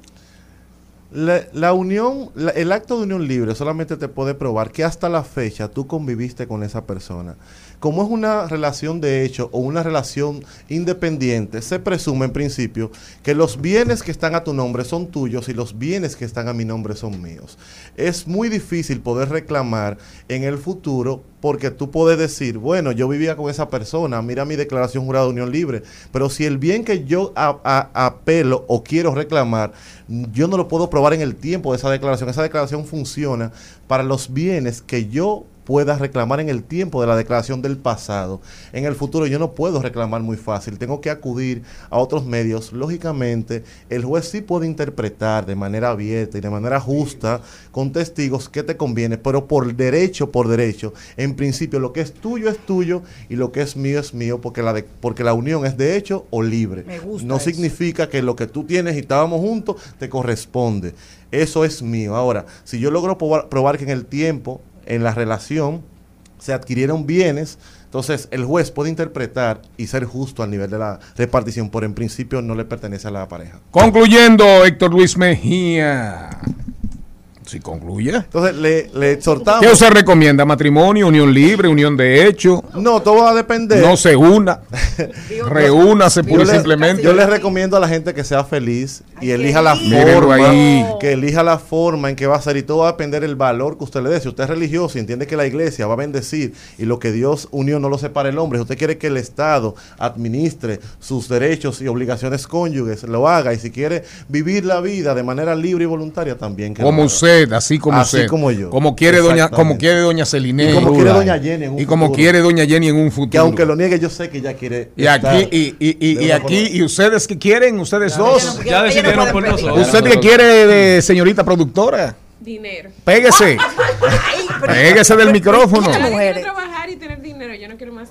La, la unión, la- el acto de unión libre solamente te puede probar que hasta la fecha tú conviviste con esa persona. Como es una relación de hecho o una relación independiente, se presume en principio que los bienes que están a tu nombre son tuyos y los bienes que están a mi nombre son míos. Es muy difícil poder reclamar en el futuro porque tú puedes decir, bueno, yo vivía con esa persona, mira mi declaración jurada de unión libre, pero si el bien que yo apelo o quiero reclamar, yo no lo puedo probar en el tiempo de esa declaración. Esa declaración funciona para los bienes que yo pueda reclamar en el tiempo de la declaración del pasado. En el futuro yo no puedo reclamar muy fácil, tengo que acudir a otros medios. Lógicamente, el juez sí puede interpretar de manera abierta y de manera justa con testigos que te conviene, pero por derecho, por derecho, en principio lo que es tuyo es tuyo y lo que es mío es mío, porque la, de- porque la unión es de hecho o libre. Me gusta no eso. significa que lo que tú tienes y estábamos juntos te corresponde. Eso es mío. Ahora, si yo logro probar, probar que en el tiempo, en la relación, se adquirieron bienes, entonces el juez puede interpretar y ser justo al nivel de la repartición, pero en principio no le pertenece a la pareja. concluyendo, Héctor Luis Mejía. Si concluye. Entonces le, le exhortamos. ¿Qué usted recomienda? ¿Matrimonio, unión libre, unión de hecho? No, todo va a depender. No se una. Reúnase pura y simplemente. Yo les recomiendo a la gente que sea feliz y elija la forma, ahí. que elija la forma en que va a ser y todo va a depender del valor que usted le dé. Si usted es religioso y entiende que la iglesia va a bendecir y lo que Dios unió no lo separa el hombre, si usted quiere que el Estado administre sus derechos y obligaciones cónyuges, lo haga y si quiere vivir la vida de manera libre y voluntaria también. que lo Como haga. Usted, así como Así usted. como yo. Como quiere doña, como quiere doña Celine. Y como quiere doña Jenny en un Y como futuro. quiere doña Jenny en un futuro. Que aunque lo niegue, yo sé que ella quiere. Y aquí, y, y, y, y aquí, y ustedes que quieren, ustedes dos. Ya Ya decidieron por nosotros. Usted que quiere de señorita productora. Dinero. Pégese. Pégese del micrófono. Yo quiero trabajar y tener dinero, yo no quiero más.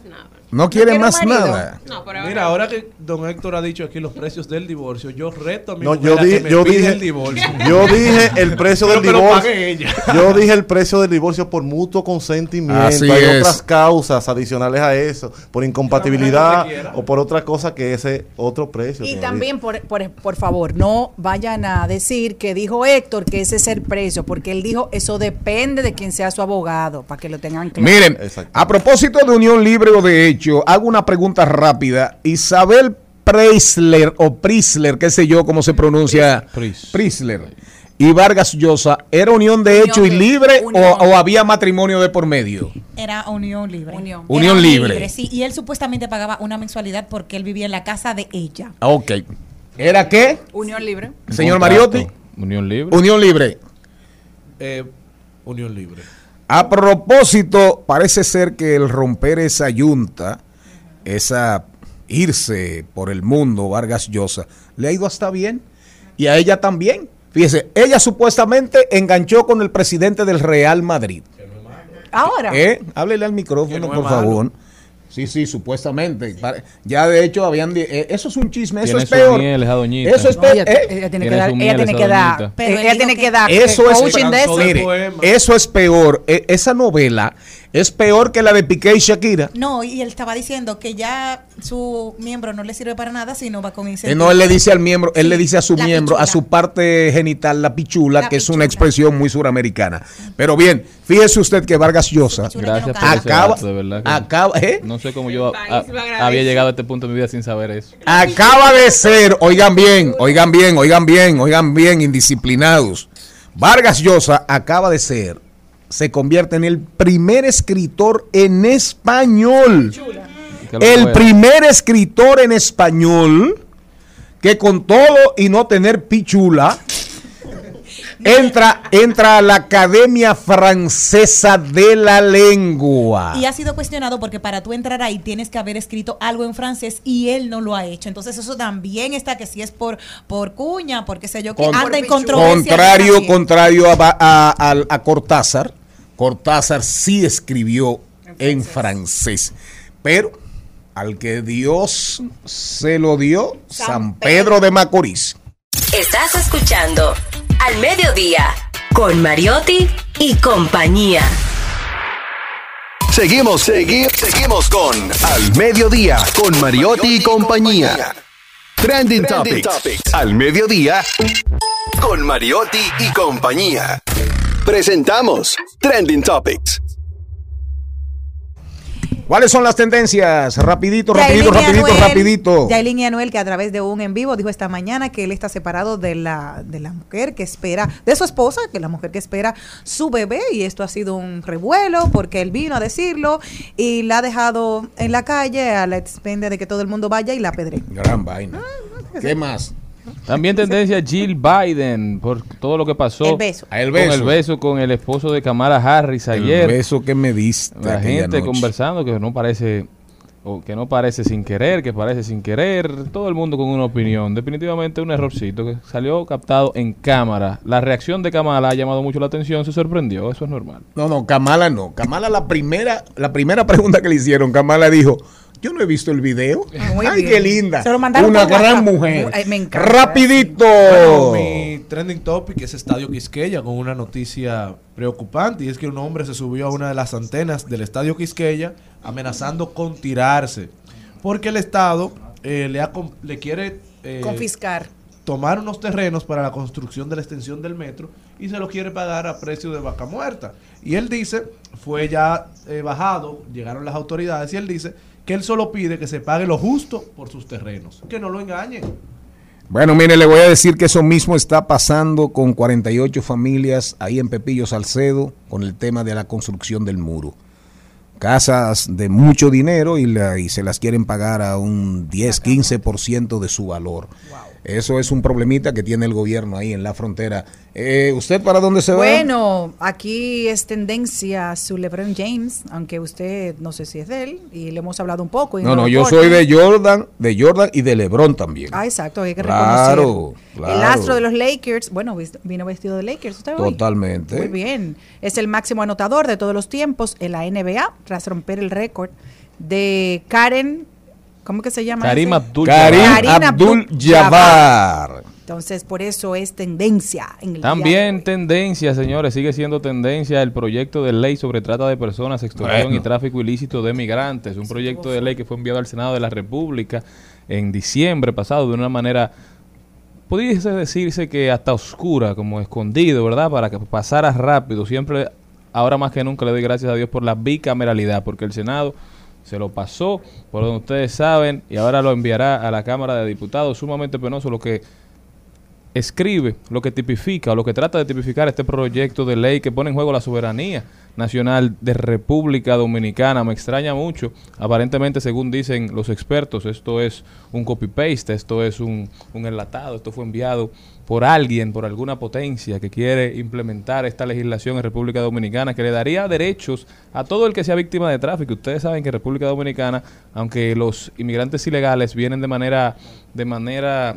No quiere quiero más marido. nada. No, por ahora. Mira, ahora que don Héctor ha dicho aquí los precios del divorcio, yo reto a mi No, mujer yo, di- que me yo pida dije, el divorcio. yo dije el precio del divorcio. pague ella. Yo dije el precio del divorcio por mutuo consentimiento. Así Hay es. otras causas adicionales a eso, por incompatibilidad o por otra cosa que ese otro precio. Y también, por, por, por favor, no vayan a decir que dijo Héctor que ese es el precio, porque él dijo eso depende de quién sea su abogado, para que lo tengan claro. Miren, a propósito de unión libre o de hecho, hago una pregunta rápida. Isabel Preisler o Prisler, qué sé yo cómo se pronuncia. Pris. Prisler. Y Vargas Llosa, ¿era unión de Unión hecho y libre o, había matrimonio de por medio? Era unión libre. Unión. Era libre. Sí, y él supuestamente pagaba una mensualidad porque él vivía en la casa de ella. Ah, Ok. ¿Era qué? Unión libre. Señor. Mariotti, Unión libre. unión libre. Eh, unión libre. A propósito, parece ser que el romper esa yunta, esa irse por el mundo, Vargas Llosa, le ha ido hasta bien. Y a ella también. Fíjese, ella supuestamente enganchó con el presidente del Real Madrid. Ahora. ¿Eh? Háblele al micrófono, no por malo. favor. Sí, sí, supuestamente. Ya de hecho habían... di- eh, eso es un chisme, eso es peor. miel, esa doñita. Eso es No, peor. ella, eh. ella tiene que dar, ella tiene que dar, ella tiene que que- dar Eso es, coaching de eso. mire, poema. eso es peor. Esa novela es peor que la de Piqué y Shakira. No, y él estaba diciendo que ya su miembro no le sirve para nada si no va con Eh, incentivo. no, él le dice al miembro, él le dice a su miembro, a su parte genital, la pichula, La que es una expresión muy suramericana. Pero bien, fíjese usted que Vargas Llosa Gracias por ese acaba, dato, de verdad. que acaba, ¿eh? No sé cómo yo a- había llegado a este punto de mi vida sin saber eso. acaba de ser, oigan bien, oigan bien, oigan bien, oigan bien, indisciplinados. Vargas Llosa acaba de ser, se convierte en el primer escritor en español. El primer escritor en español que con todo y no tener pichula entra, entra a la Academia Francesa de la Lengua. Y ha sido cuestionado porque para tú entrar ahí tienes que haber escrito algo en francés y él no lo ha hecho. Entonces eso también está que si es por por cuña, por qué sé yo, que Con- anda en controversia. Contrario, contrario a, a- a- a Cortázar, Cortázar sí escribió en francés, pero al que Dios se lo dio, San Pedro de Macorís. Estás escuchando Al Mediodía con Mariotti y compañía. Seguimos, seguimos, seguimos con Al Mediodía, con Mariotti y compañía. Trending, Topics. Al Mediodía, con Mariotti y compañía. Presentamos Trending Topics. ¿Cuáles son las tendencias? Rapidito, Yailin rapidito, y rapidito, Anuel- rapidito. Yailin y Anuel, que a través de un en vivo dijo esta mañana que él está separado de la, de la mujer que espera, de su esposa, que es la mujer que espera su bebé, y esto ha sido un revuelo porque él vino a decirlo y la ha dejado en la calle a la expende de que todo el mundo vaya y la pedre. Gran vaina. ¿Qué más? También tendencia Jill Biden por todo lo que pasó. El beso. Ah, el Con beso. el beso con el esposo de Kamala Harris ayer. El beso que me diste. La gente noche. conversando que no parece o que no parece sin querer, que parece sin querer, todo el mundo con una opinión. Definitivamente un errorcito que salió captado en cámara. La reacción de Kamala ha llamado mucho la atención, se sorprendió, eso es normal. No, no, Kamala no. Kamala la primera, la primera pregunta que le hicieron, Kamala dijo, yo no he visto el video. Muy Ay, bien. qué linda. Se lo mandaron Una gran WhatsApp. mujer. Ay, me encanta. Rapidito. Bueno, mi trending topic es Estadio Quisqueya con una noticia preocupante y es que un hombre se subió a una de las antenas del Estadio Quisqueya amenazando con tirarse porque el Estado eh, le, ha le quiere eh, Confiscar. Tomar unos terrenos para la construcción de la extensión del metro y se lo quiere pagar a precio de vaca muerta. Y él dice, fue ya eh, bajado, llegaron las autoridades y él dice que él solo pide que se pague lo justo por sus terrenos, que no lo engañen. Bueno, mire, le voy a decir que eso mismo está pasando con 48 familias ahí en Pepillo Salcedo con el tema de la construcción del muro. Casas de mucho dinero y, la- y se las quieren pagar a un 10, 15% de su valor. Eso es un problemita que tiene el gobierno ahí en la frontera. Eh, ¿Usted para dónde se va? Bueno, aquí es tendencia su LeBron James, aunque usted no sé si es de él, y le hemos hablado un poco. y No, no, yo soy de Jordan, de Jordan y de LeBron también. Ah, exacto, hay que Claro, reconocer. claro. El astro de los Lakers, bueno, vino vestido de Lakers usted hoy. Totalmente. Muy bien. Es el máximo anotador de todos los tiempos en la NBA, tras romper el récord de Karen, ¿cómo que se llama? Karim? Abdul Karim Jabbar. Abdul Jabbar. Entonces, por eso es tendencia en el día de También tendencia, señores, sigue siendo tendencia el proyecto de ley sobre trata de personas, extorsión Bueno. y tráfico ilícito de migrantes. Un proyecto de ley que fue enviado al Senado de la República en diciembre pasado de una manera, pudiese decirse que hasta oscura, como escondido, ¿verdad? Para que pasara rápido. Siempre, ahora más que nunca, le doy gracias a Dios por la bicameralidad, porque el Senado se lo pasó, por donde ustedes saben, y ahora lo enviará a la Cámara de Diputados. Sumamente penoso lo que escribe, lo que tipifica o lo que trata de tipificar este proyecto de ley que pone en juego la soberanía nacional de República Dominicana. Me extraña mucho. Aparentemente, según dicen los expertos, esto es un copy-paste, esto es un, un enlatado, esto fue enviado por alguien, por alguna potencia que quiere implementar esta legislación en República Dominicana que le daría derechos a todo el que sea víctima de tráfico. Ustedes saben que República Dominicana, aunque los inmigrantes ilegales vienen de manera de manera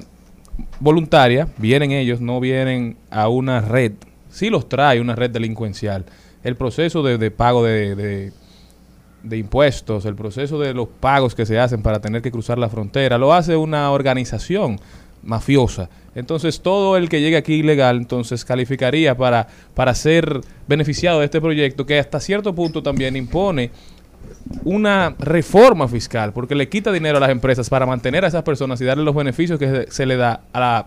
voluntaria, vienen ellos, no vienen a una red. Sí los trae una red delincuencial. El proceso de, pago de- de impuestos, el proceso de los pagos que se hacen para tener que cruzar la frontera, lo hace una organización mafiosa. Entonces todo el que llegue aquí ilegal, entonces calificaría para, para ser beneficiado de este proyecto que hasta cierto punto también impone una reforma fiscal, porque le quita dinero a las empresas para mantener a esas personas y darle los beneficios que se, le da a, la,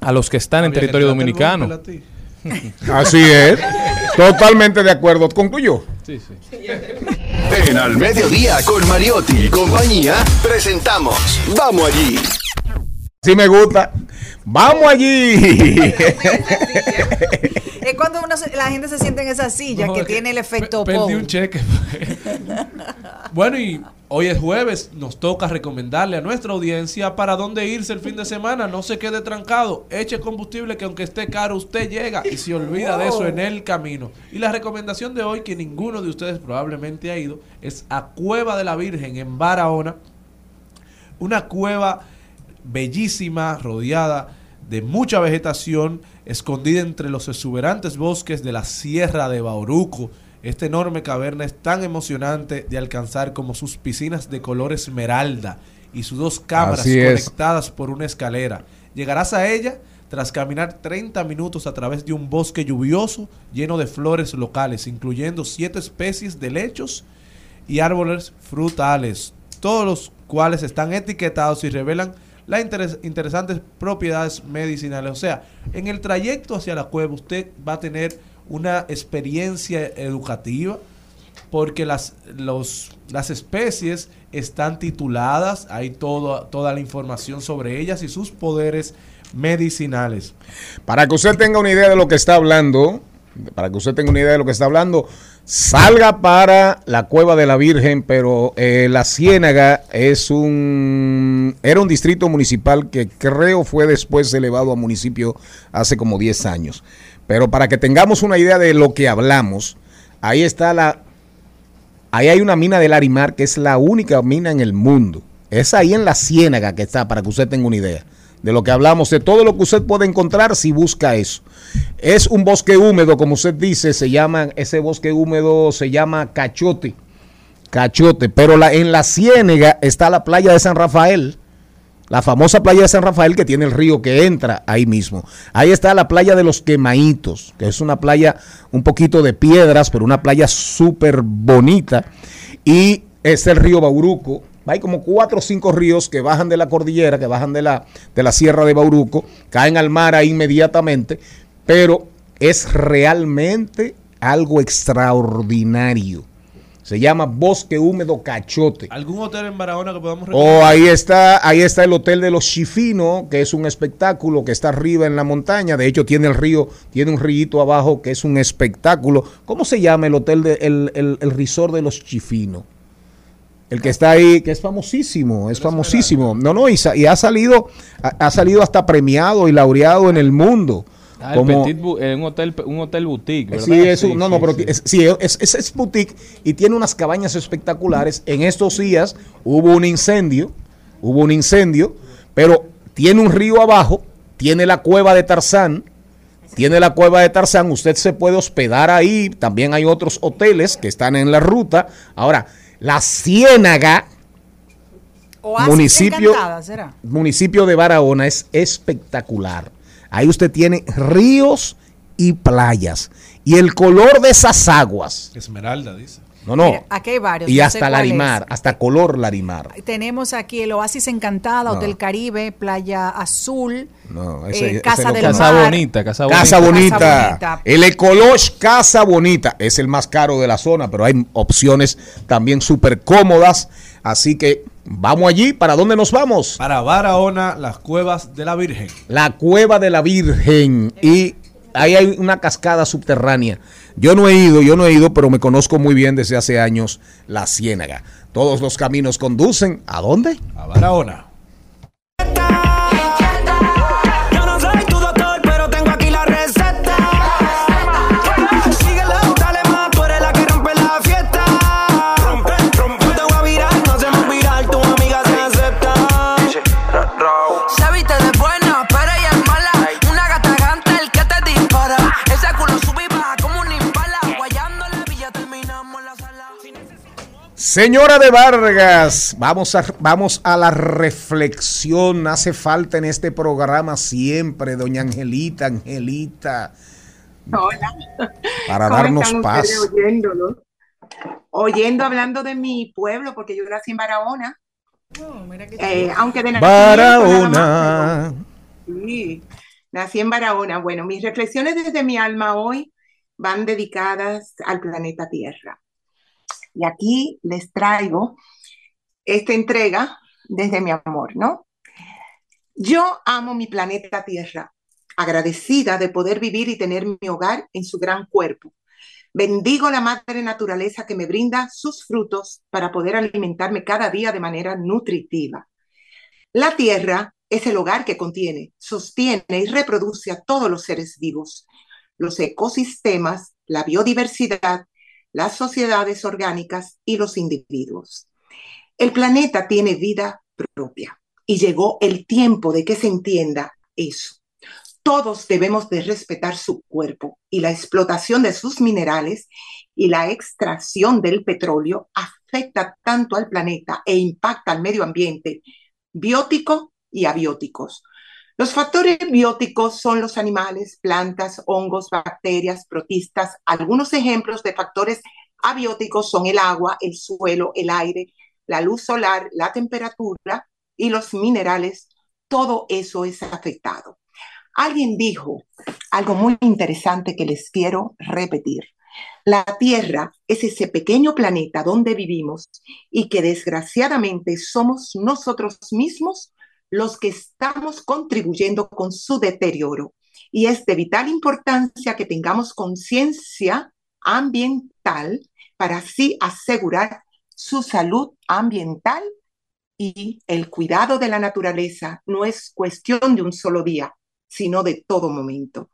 a los que están en territorio ¿entraste el dominicano. Así es. Totalmente de acuerdo. ¿Concluyó? Sí, sí. En Al Mediodía con Mariotti y compañía presentamos Vamos allí. Sí me gusta. Vamos allí. Es cuando uno se- la gente se siente en esa silla No, que es que tiene el efecto Perdí un cheque. bueno, y hoy es jueves, nos toca recomendarle a nuestra audiencia para dónde irse el fin de semana. No se quede trancado, eche combustible que aunque esté caro, usted llega y se olvida de eso en el camino. Y la recomendación de hoy, que ninguno de ustedes probablemente ha ido, es a Cueva de la Virgen en Barahona. Una cueva bellísima, rodeada de mucha vegetación, escondida entre los exuberantes bosques de la Sierra de Bauruco. Esta enorme caverna es tan emocionante de alcanzar como sus piscinas de color esmeralda y sus dos cámaras conectadas por una escalera. Llegarás a ella tras caminar 30 minutos a través de un bosque lluvioso lleno de flores locales, incluyendo siete especies de lechos y árboles frutales, todos los cuales están etiquetados y revelan las interes- interesantes propiedades medicinales. O sea, en el trayecto hacia la cueva usted va a tener una experiencia educativa porque las, los, las especies están tituladas, hay toda la información sobre ellas y sus poderes medicinales. Para que usted tenga una idea de lo que está hablando, para que usted tenga una idea de lo que está hablando, salga para la Cueva de la Virgen, pero eh, la Ciénaga es un era un distrito municipal que creo fue después elevado a municipio hace como 10 años. Pero para que tengamos una idea de lo que hablamos, ahí está la ahí hay una mina del Arimar que es la única mina en el mundo. Es ahí en la Ciénaga que está para que usted tenga una idea de lo que hablamos, de todo lo que usted puede encontrar si busca eso. Es un bosque húmedo, como usted dice, se llama, ese bosque húmedo se llama Cachote. Cachote, pero la, en la Ciénega está la playa de San Rafael, la famosa playa de San Rafael que tiene el río que entra ahí mismo. Ahí está la playa de los Quemaitos, que es una playa un poquito de piedras, pero una playa súper bonita. Y está el río Bauruco. Hay como cuatro o cinco ríos que bajan de la cordillera, que bajan de la, de la sierra de Bauruco, caen al mar ahí inmediatamente, pero es realmente algo extraordinario. Se llama Bosque Húmedo Cachote. ¿Algún hotel en Barahona que podamos O ahí está, ahí está el hotel de los Chifino, que es un espectáculo que está arriba en la montaña. De hecho, tiene el río, tiene un río abajo que es un espectáculo. ¿Cómo se llama el hotel de, el, el, el resort de los Chifino? El que está ahí, que es famosísimo, es famosísimo. No, no, y, sa- y ha salido, ha, ha salido hasta premiado y laureado en el mundo. Ah, el como- Petit eh, un hotel un hotel boutique, ¿verdad? Sí, es un- no, no, pero es, sí, es, es- es boutique y tiene unas cabañas espectaculares. En estos días hubo un incendio, hubo un incendio, pero tiene un río abajo, tiene la cueva de Tarzán, tiene la cueva de Tarzán, usted se puede hospedar ahí, también hay otros hoteles que están en la ruta. Ahora, la Ciénaga, Oasis municipio, municipio de Barahona es espectacular. Ahí usted tiene ríos y playas. Y el color de esas aguas. Esmeralda, dice. No, no. Mira, aquí hay varios. y no hasta Larimar, es. hasta color Larimar. Tenemos aquí el Oasis Encantada, No. Hotel Caribe, Playa Azul, No, eh, ese- Casa no del cuenta. Mar. Casa bonita, casa bonita. Casa bonita. Casa Bonita. El Ecolosh Casa Bonita es el más caro de la zona, pero hay opciones también súper cómodas. Así que vamos allí. ¿Para dónde nos vamos? Para Barahona, las cuevas de la Virgen. La Cueva de la Virgen. Y ahí hay una cascada subterránea. Yo no he ido, yo no he ido, pero me conozco muy bien desde hace años la Ciénaga. Todos los caminos conducen a dónde? A Barahona. Señora de Vargas, vamos a, vamos a la reflexión. Hace falta en este programa siempre, doña Angelita, Angelita, Hola. para ¿Cómo darnos están paz. oyéndolo? Oyendo, hablando de mi pueblo, porque yo nací en Barahona. Eh, aunque de nacimiento nada más, Barahona. Sí, nací en Barahona. Bueno, mis reflexiones desde mi alma hoy van dedicadas al planeta Tierra. Y aquí les traigo esta entrega desde mi amor, ¿no? Yo amo mi planeta Tierra, agradecida de poder vivir y tener mi hogar en su gran cuerpo. Bendigo la madre naturaleza que me brinda sus frutos para poder alimentarme cada día de manera nutritiva. La tierra es el hogar que contiene, sostiene y reproduce a todos los seres vivos, los ecosistemas, la biodiversidad, las sociedades orgánicas y los individuos. El planeta tiene vida propia y llegó el tiempo de que se entienda eso. Todos debemos de respetar su cuerpo y la explotación de sus minerales y la extracción del petróleo afecta tanto al planeta e impacta al medio ambiente biótico y abióticos. Los factores bióticos son los animales, plantas, hongos, bacterias, protistas. Algunos ejemplos de factores abióticos son el agua, el suelo, el aire, la luz solar, la temperatura y los minerales. Todo eso es afectado. Alguien dijo algo muy interesante que les quiero repetir. La Tierra es ese pequeño planeta donde vivimos y que desgraciadamente somos nosotros mismos los que estamos contribuyendo con su deterioro. Y es de vital importancia que tengamos conciencia ambiental para así asegurar su salud ambiental y el cuidado de la naturaleza no es cuestión de un solo día, sino de todo momento.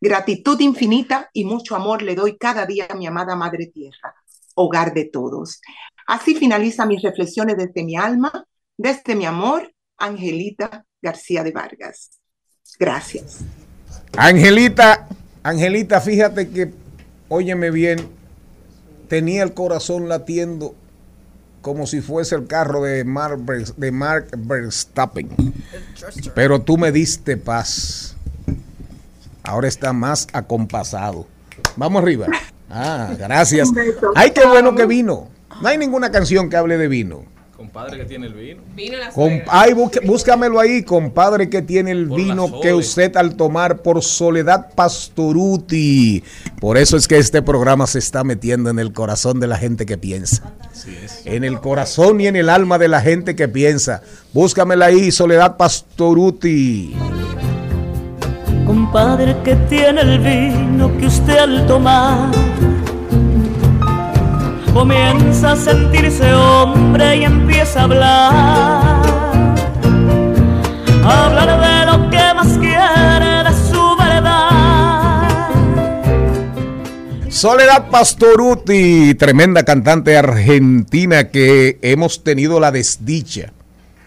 Gratitud infinita y mucho amor le doy cada día a mi amada Madre Tierra, hogar de todos. Así finaliza mis reflexiones desde mi alma, desde mi amor, Angelita García de Vargas. Gracias. Angelita, Angelita, fíjate que, óyeme bien, tenía el corazón latiendo como si fuese el carro de Mark, de Mark Verstappen. Pero tú me diste paz. Ahora está más acompasado. Vamos arriba. Ah, gracias. Ay, qué bueno que vino. No hay ninguna canción que hable de vino. Compadre que tiene el vino. Vino la Com- ay, busque- búscamelo ahí, compadre, que tiene el vino que usted al tomar por Soledad Pastoruti. Por eso es que este programa se está metiendo en el corazón de la gente que piensa. En el corazón y en el alma de la gente que piensa. Búscamela ahí, Soledad Pastoruti. Compadre que tiene el vino que usted al tomar comienza a sentirse hombre y empieza a hablar. A hablar de lo que más quiere, de su verdad. Soledad Pastoruti, tremenda cantante argentina que hemos tenido la desdicha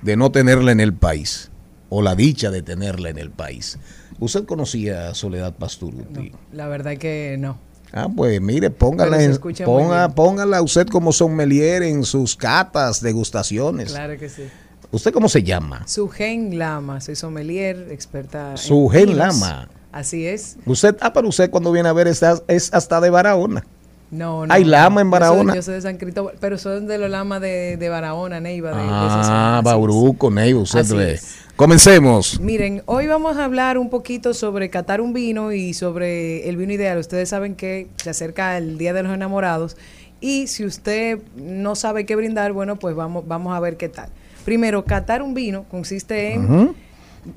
de no tenerla en el país, o la dicha de tenerla en el país. ¿Usted conocía a Soledad Pastoruti? La verdad que no. Ah, pues mire, póngala, en- ponga, póngala usted como sommelier en sus catas, degustaciones. Claro que sí. ¿Usted cómo se llama? Sugen Lama, soy sommelier, experta en Sugen vinos. Lama. Así es. Usted, ah, pero usted cuando viene a ver está, es hasta de Barahona. No, no. Hay lama en Yo soy- Barahona. Yo soy, de San Cristóbal, pero son de los lamas de, de Barahona, Neiva. De, de Ah, es. Bauruco, Ney, usted Así ve. es. Comencemos. Miren, hoy vamos a hablar un poquito sobre catar un vino y sobre el vino ideal. Ustedes saben que se acerca el Día de los Enamorados y si usted no sabe qué brindar, bueno, pues vamos, vamos a ver qué tal. Primero, catar un vino consiste en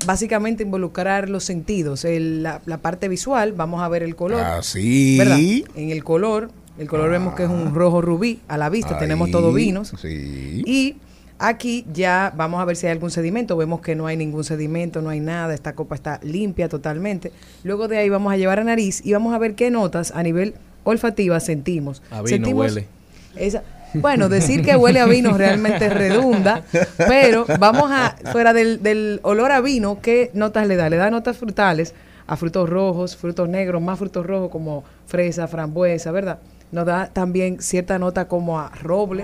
básicamente involucrar los sentidos, el- la, la parte visual, vamos a ver el color. Así. ¿verdad? En el color, el color vemos que es un rojo rubí, a la vista tenemos todos vinos. Sí. Y aquí ya vamos a ver si hay algún sedimento. Vemos que no hay ningún sedimento, no hay nada. Esta copa está limpia totalmente. Luego de ahí vamos a llevar a nariz y vamos a ver qué notas a nivel olfativa sentimos. A vino Sentimos huele. esa- bueno, decir que huele a vino realmente redunda, pero vamos a, fuera del, del olor a vino, ¿qué notas le da? Le da notas frutales a frutos rojos, frutos negros, más frutos rojos como fresa, frambuesa, ¿verdad? Nos da también cierta nota como a roble.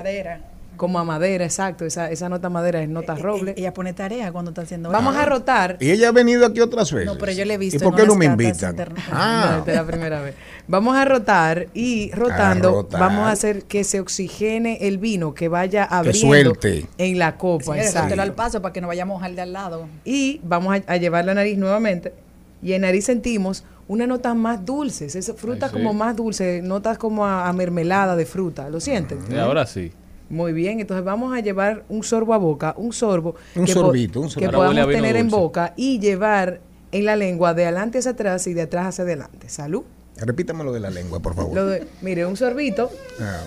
Como a madera, exacto. Esa, esa nota madera es nota roble. Ella pone tarea cuando está haciendo Vamos a rotar. Y ella ha venido aquí otras veces. No, pero yo le he visto ¿Y por en qué no me invitan? internet. No, Ah, esta es la primera vez. Vamos a rotar y rotando rotar. vamos a hacer que se oxigene el vino, que vaya que abriendo suelte. en la copa. Señores, exacto. al paso para que no vayamos al de al lado. Y vamos a, a llevar la nariz nuevamente. Y en nariz sentimos unas notas más dulces, esas frutas Ay, sí. como más dulces, notas como a, a mermelada de fruta. ¿Lo sienten? Y ahora sí. Muy bien, entonces vamos a llevar un sorbo a boca, un sorbo Un que sorbito, un que sorbito. Podamos tener en boca y llevar en la lengua de adelante hacia atrás y de atrás hacia adelante. Salud. Repítame lo de la lengua, por favor. Lo de- mire, un sorbito Ah,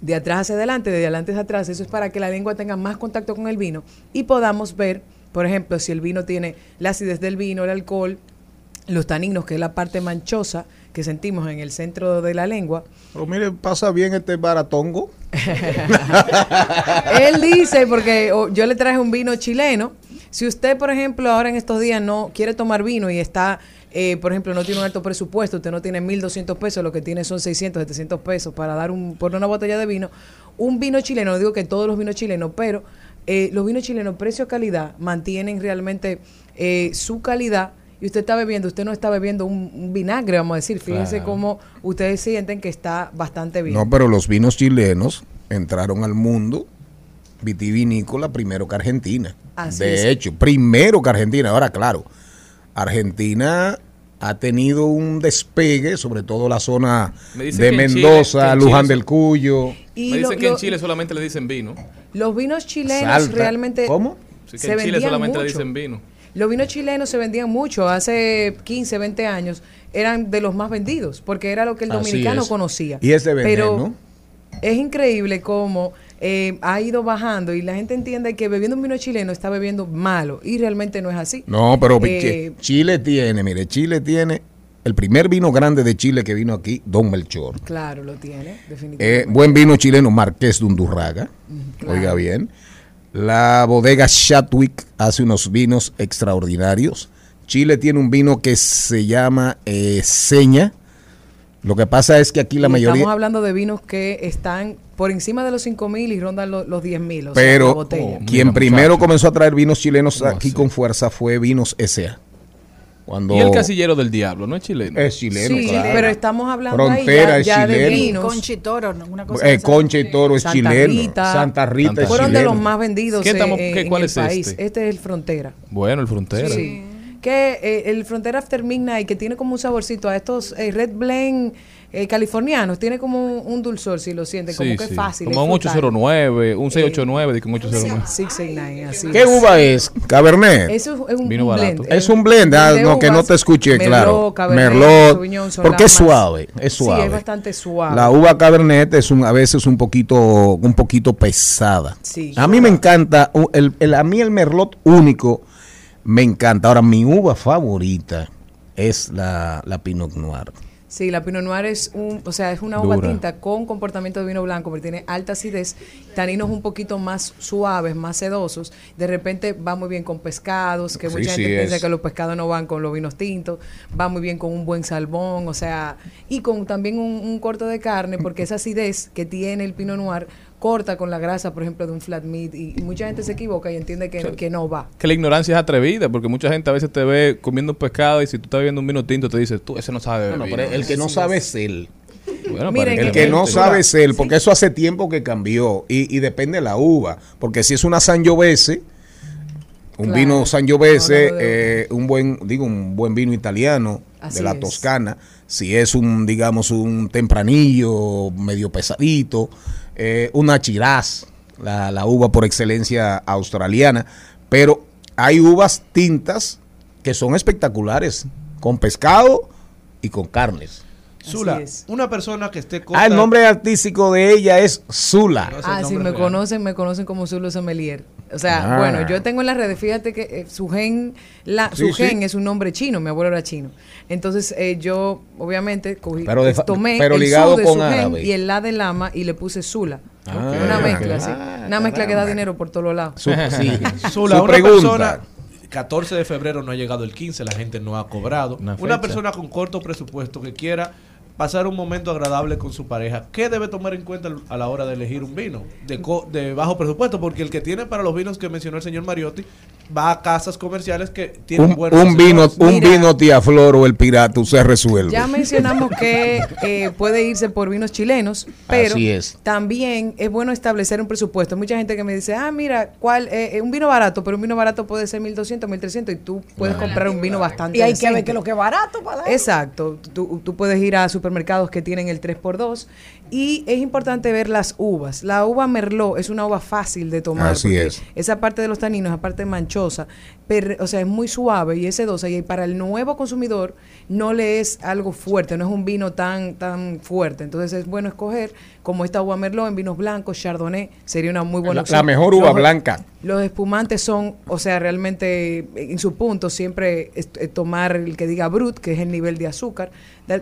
de atrás hacia adelante, de adelante hacia atrás. Eso es para que la lengua tenga más contacto con el vino y podamos ver, por ejemplo, si el vino tiene la acidez del vino, el alcohol, los taninos, que es la parte manchosa que sentimos en el centro de la lengua. Pero mire, pasa bien este baratongo. Él dice, porque oh, yo le traje un vino chileno. Si usted, por ejemplo, ahora en estos días no quiere tomar vino y está, eh, por ejemplo, no tiene un alto presupuesto, usted no tiene 1.200 pesos, lo que tiene son 600, 700 pesos para dar un, por una botella de vino, un vino chileno, no digo que todos los vinos chilenos, pero eh, los vinos chilenos, precio-calidad, mantienen realmente eh, su calidad. Y usted está bebiendo, usted no está bebiendo un, un vinagre, vamos a decir. Fíjense Claro. cómo ustedes sienten que está bastante bien. No, pero los vinos chilenos entraron al mundo vitivinícola primero que Argentina. Así de es. hecho, primero que Argentina. Ahora, claro, Argentina ha tenido un despegue, sobre todo la zona Me de Chile- Mendoza, Luján Chile del Cuyo. Y Me lo- dicen que en Chile solamente le dicen vino. Los vinos chilenos Salta. realmente ¿Cómo? Sí, que se en Chile vendían solamente le dicen vino. Los vinos chilenos se vendían mucho, hace 15, 20 años eran de los más vendidos, porque era lo que el Así dominicano es. conocía. Y es de vender, Pero ¿no? es increíble cómo eh, ha ido bajando y la gente entiende que bebiendo un vino chileno está bebiendo malo y realmente no es así. No, pero Eh, Ch- Chile tiene, mire, Chile tiene el primer vino grande de Chile que vino aquí, Don Melchor. Claro, lo tiene, definitivamente. Eh, buen vino chileno, Marqués de Undurraga. Oiga bien. La bodega Chatwick hace unos vinos extraordinarios. Chile tiene un vino que se llama eh, Seña. Lo que pasa es que aquí la Y mayoría... Estamos hablando de vinos que están por encima de los 5 mil y rondan lo- los 10 mil. sea, Pero botella. quien primero comenzó a traer vinos chilenos aquí con fuerza fue Vinos S.A. Cuando Y el casillero del diablo, ¿no es chileno? Es chileno, Sí, claro. pero estamos hablando Frontera ahí es ya, ya de chileno. vinos. Conchitoro, ¿no? una cosa Eh. Concha y Toro es Santa chileno. Rita. Santa Rita es Fueron de los más vendidos ¿Qué estamos- eh, qué- en cuál el es país. este? Este es el Frontera. Bueno, el frontera. Sí. Que eh, el Frontera After Midnight, que tiene como un saborcito a estos eh, Red Blend eh, californianos, tiene como un, un dulzor, si lo sienten, como Sí, que es sí. fácil. Como un frutal. 809, un 689, dije un 809. 689, así ¿Qué es. uva es? Cabernet. Eso es un, Vino barato. blend. Es un blend, ah, no, que no te escuché, Merlot, claro. Cabernet, Merlot, Sauvignon porque es suave, es suave. Sí, es bastante suave. La uva Cabernet es un, a veces un poquito, un poquito pesada. Sí. A mí me encanta, el- a mí el Merlot único me encanta. Ahora, mi uva favorita es la, la Pinot Noir. Sí, la Pinot Noir es un, o sea, es una uva Dura. tinta con comportamiento de vino blanco, porque tiene alta acidez, taninos un poquito más suaves, más sedosos. De repente va muy bien con pescados, que Sí, mucha sí gente piensa que los pescados no van con los vinos tintos. Va muy bien con un buen salmón, o sea, y con también un, un corte de carne, porque esa acidez que tiene el Pinot Noir corta con la grasa, por ejemplo, de un flat meat. Y, y mucha gente se equivoca y entiende que, que no va. Que la ignorancia es atrevida, porque mucha gente a veces te ve comiendo un pescado y si tú estás bebiendo un vino tinto te dice, tú, ese no sabe beber No, vino". pero el que no sabe es él. Bueno, Miren, El que no sabe es él, porque eso hace tiempo que cambió y, y depende de la uva, porque si es una Sangiovese, un Claro. vino Sangiovese, eh, un buen, digo, un buen vino italiano Así de la es. Toscana, si es un, digamos, un tempranillo medio pesadito, eh, una Shiraz, la, la uva por excelencia australiana, pero hay uvas tintas que son espectaculares, con pescado y con carnes. Zula, una persona que esté Ah, el nombre artístico de ella es Zula. Ah, sí, me conocen, me conocen como Zulo Sommelier. O sea, Ah. bueno, yo tengo en las redes, fíjate que eh, su gen, la, Sí, su gen sí. es un nombre chino, mi abuelo era chino. Entonces, eh, yo, obviamente, cogí, Pero de tomé pero el ligado su de con su gen y el la de lama y le puse Zula. Ah, una mezcla, sí. ah, Una mezcla que da dinero por todos lados. Su- sí. Zula, Su una pregunta. persona 14 de febrero no ha llegado el 15, la gente no ha cobrado. Una persona con corto presupuesto que quiera pasar un momento agradable con su pareja, ¿qué debe tomar en cuenta a la hora de elegir un vino de, co- de bajo presupuesto? Porque el que tiene para los vinos que mencionó el señor Mariotti va a casas comerciales que tienen Un, buenos un vino, un vino tía Flor o el pirata se resuelve. Ya mencionamos que eh, puede irse por vinos chilenos, pero Así es. también es bueno establecer un presupuesto. Mucha gente que me dice, ah, mira, ¿cuál? eh, eh, un vino barato, pero un vino barato puede ser 1200, 1300 y tú puedes comprar un vino bastante Y hay que ver que lo que es barato para dar. Exacto, tú, tú puedes ir a supermercados que tienen el 3x2 y es importante ver las uvas. La uva Merlot es una uva fácil de tomar. Así es. Esa parte de los taninos, esa parte manchosa, pero, o sea, es muy suave y es sedosa y para el nuevo consumidor no le es algo fuerte, no es un vino tan, tan fuerte. Entonces es bueno escoger como esta uva Merlot en vinos blancos, Chardonnay, sería una muy buena La, opción. la mejor uva Los- blanca. los espumantes son, o sea, realmente eh, en su punto siempre es- eh, tomar el que diga brut, que es el nivel de azúcar.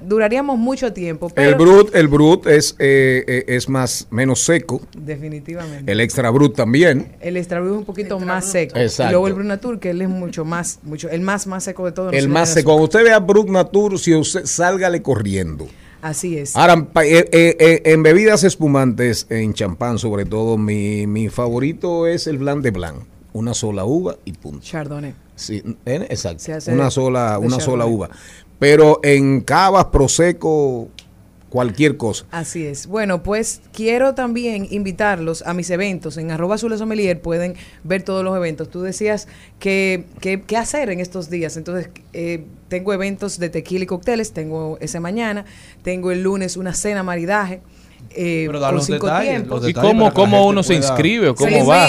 Duraríamos mucho tiempo, pero El brut, el brut es, eh, eh, es más menos seco. definitivamente. El extra brut también. El extra brut es un poquito más seco. Exacto. Y luego el Brunatur, que él es mucho más, mucho, el más más seco de todos. El más seco. Cuando usted vea Brut Natur, si usted sálgale corriendo. Así es. Ahora, eh, eh, eh, en bebidas espumantes, en champán sobre todo, mi, mi favorito es el Blanc de Blanc. Una sola uva y punto. Chardonnay. Sí, exacto. Una sola, una sola uva. Pero en cavas, prosecco, cualquier cosa. Así es. Bueno, pues quiero también invitarlos a mis eventos. En arroba Azul Sommelier pueden ver todos los eventos. Tú decías que- qué hacer en estos días. Entonces, eh, tengo eventos de tequila y cócteles. Tengo ese mañana. Tengo el lunes una cena maridaje. Eh, Pero da los cinco detalles, tiempos. los ¿Y cómo, cómo uno se inscribe o cómo va?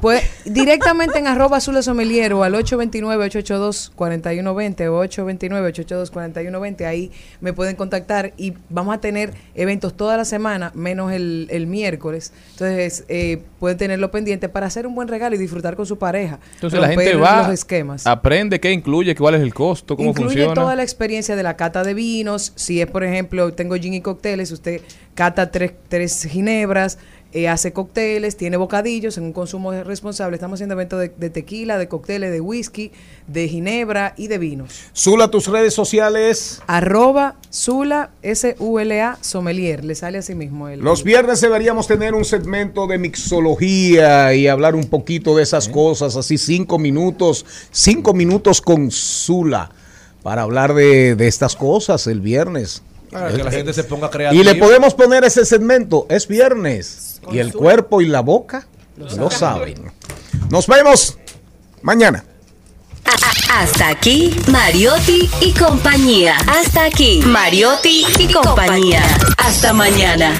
Pues directamente en arroba Azul Sommelier o al 829-882-4120 o 829-882-4120. Ahí me pueden contactar y vamos a tener eventos toda la semana, menos el, el miércoles. Entonces, eh, pueden tenerlo pendiente para hacer un buen regalo y disfrutar con su pareja. Entonces la gente Romper va, los esquemas. aprende qué incluye, cuál es el costo, cómo Incluye funciona. toda la experiencia de la cata de vinos. Si es, por ejemplo, tengo gin y cócteles, usted cata tres, tres ginebras, eh, hace cócteles, tiene bocadillos en un consumo responsable. Estamos haciendo eventos de, de tequila, de cócteles, de whisky, de ginebra y de vinos. Zula, tus redes sociales. Arroba Sula, S-U-L-A, sommelier. Le sale así mismo el... Los viernes deberíamos tener un segmento de mixología y hablar un poquito de esas cosas, así cinco minutos, cinco minutos con Zula para hablar de, de estas cosas el viernes. Para que la gente se ponga Y le podemos poner ese segmento, es viernes, y el cuerpo y la boca lo saben. Nos vemos mañana. Hasta aquí, Mariotti y compañía. Hasta aquí, Mariotti y compañía. Hasta mañana.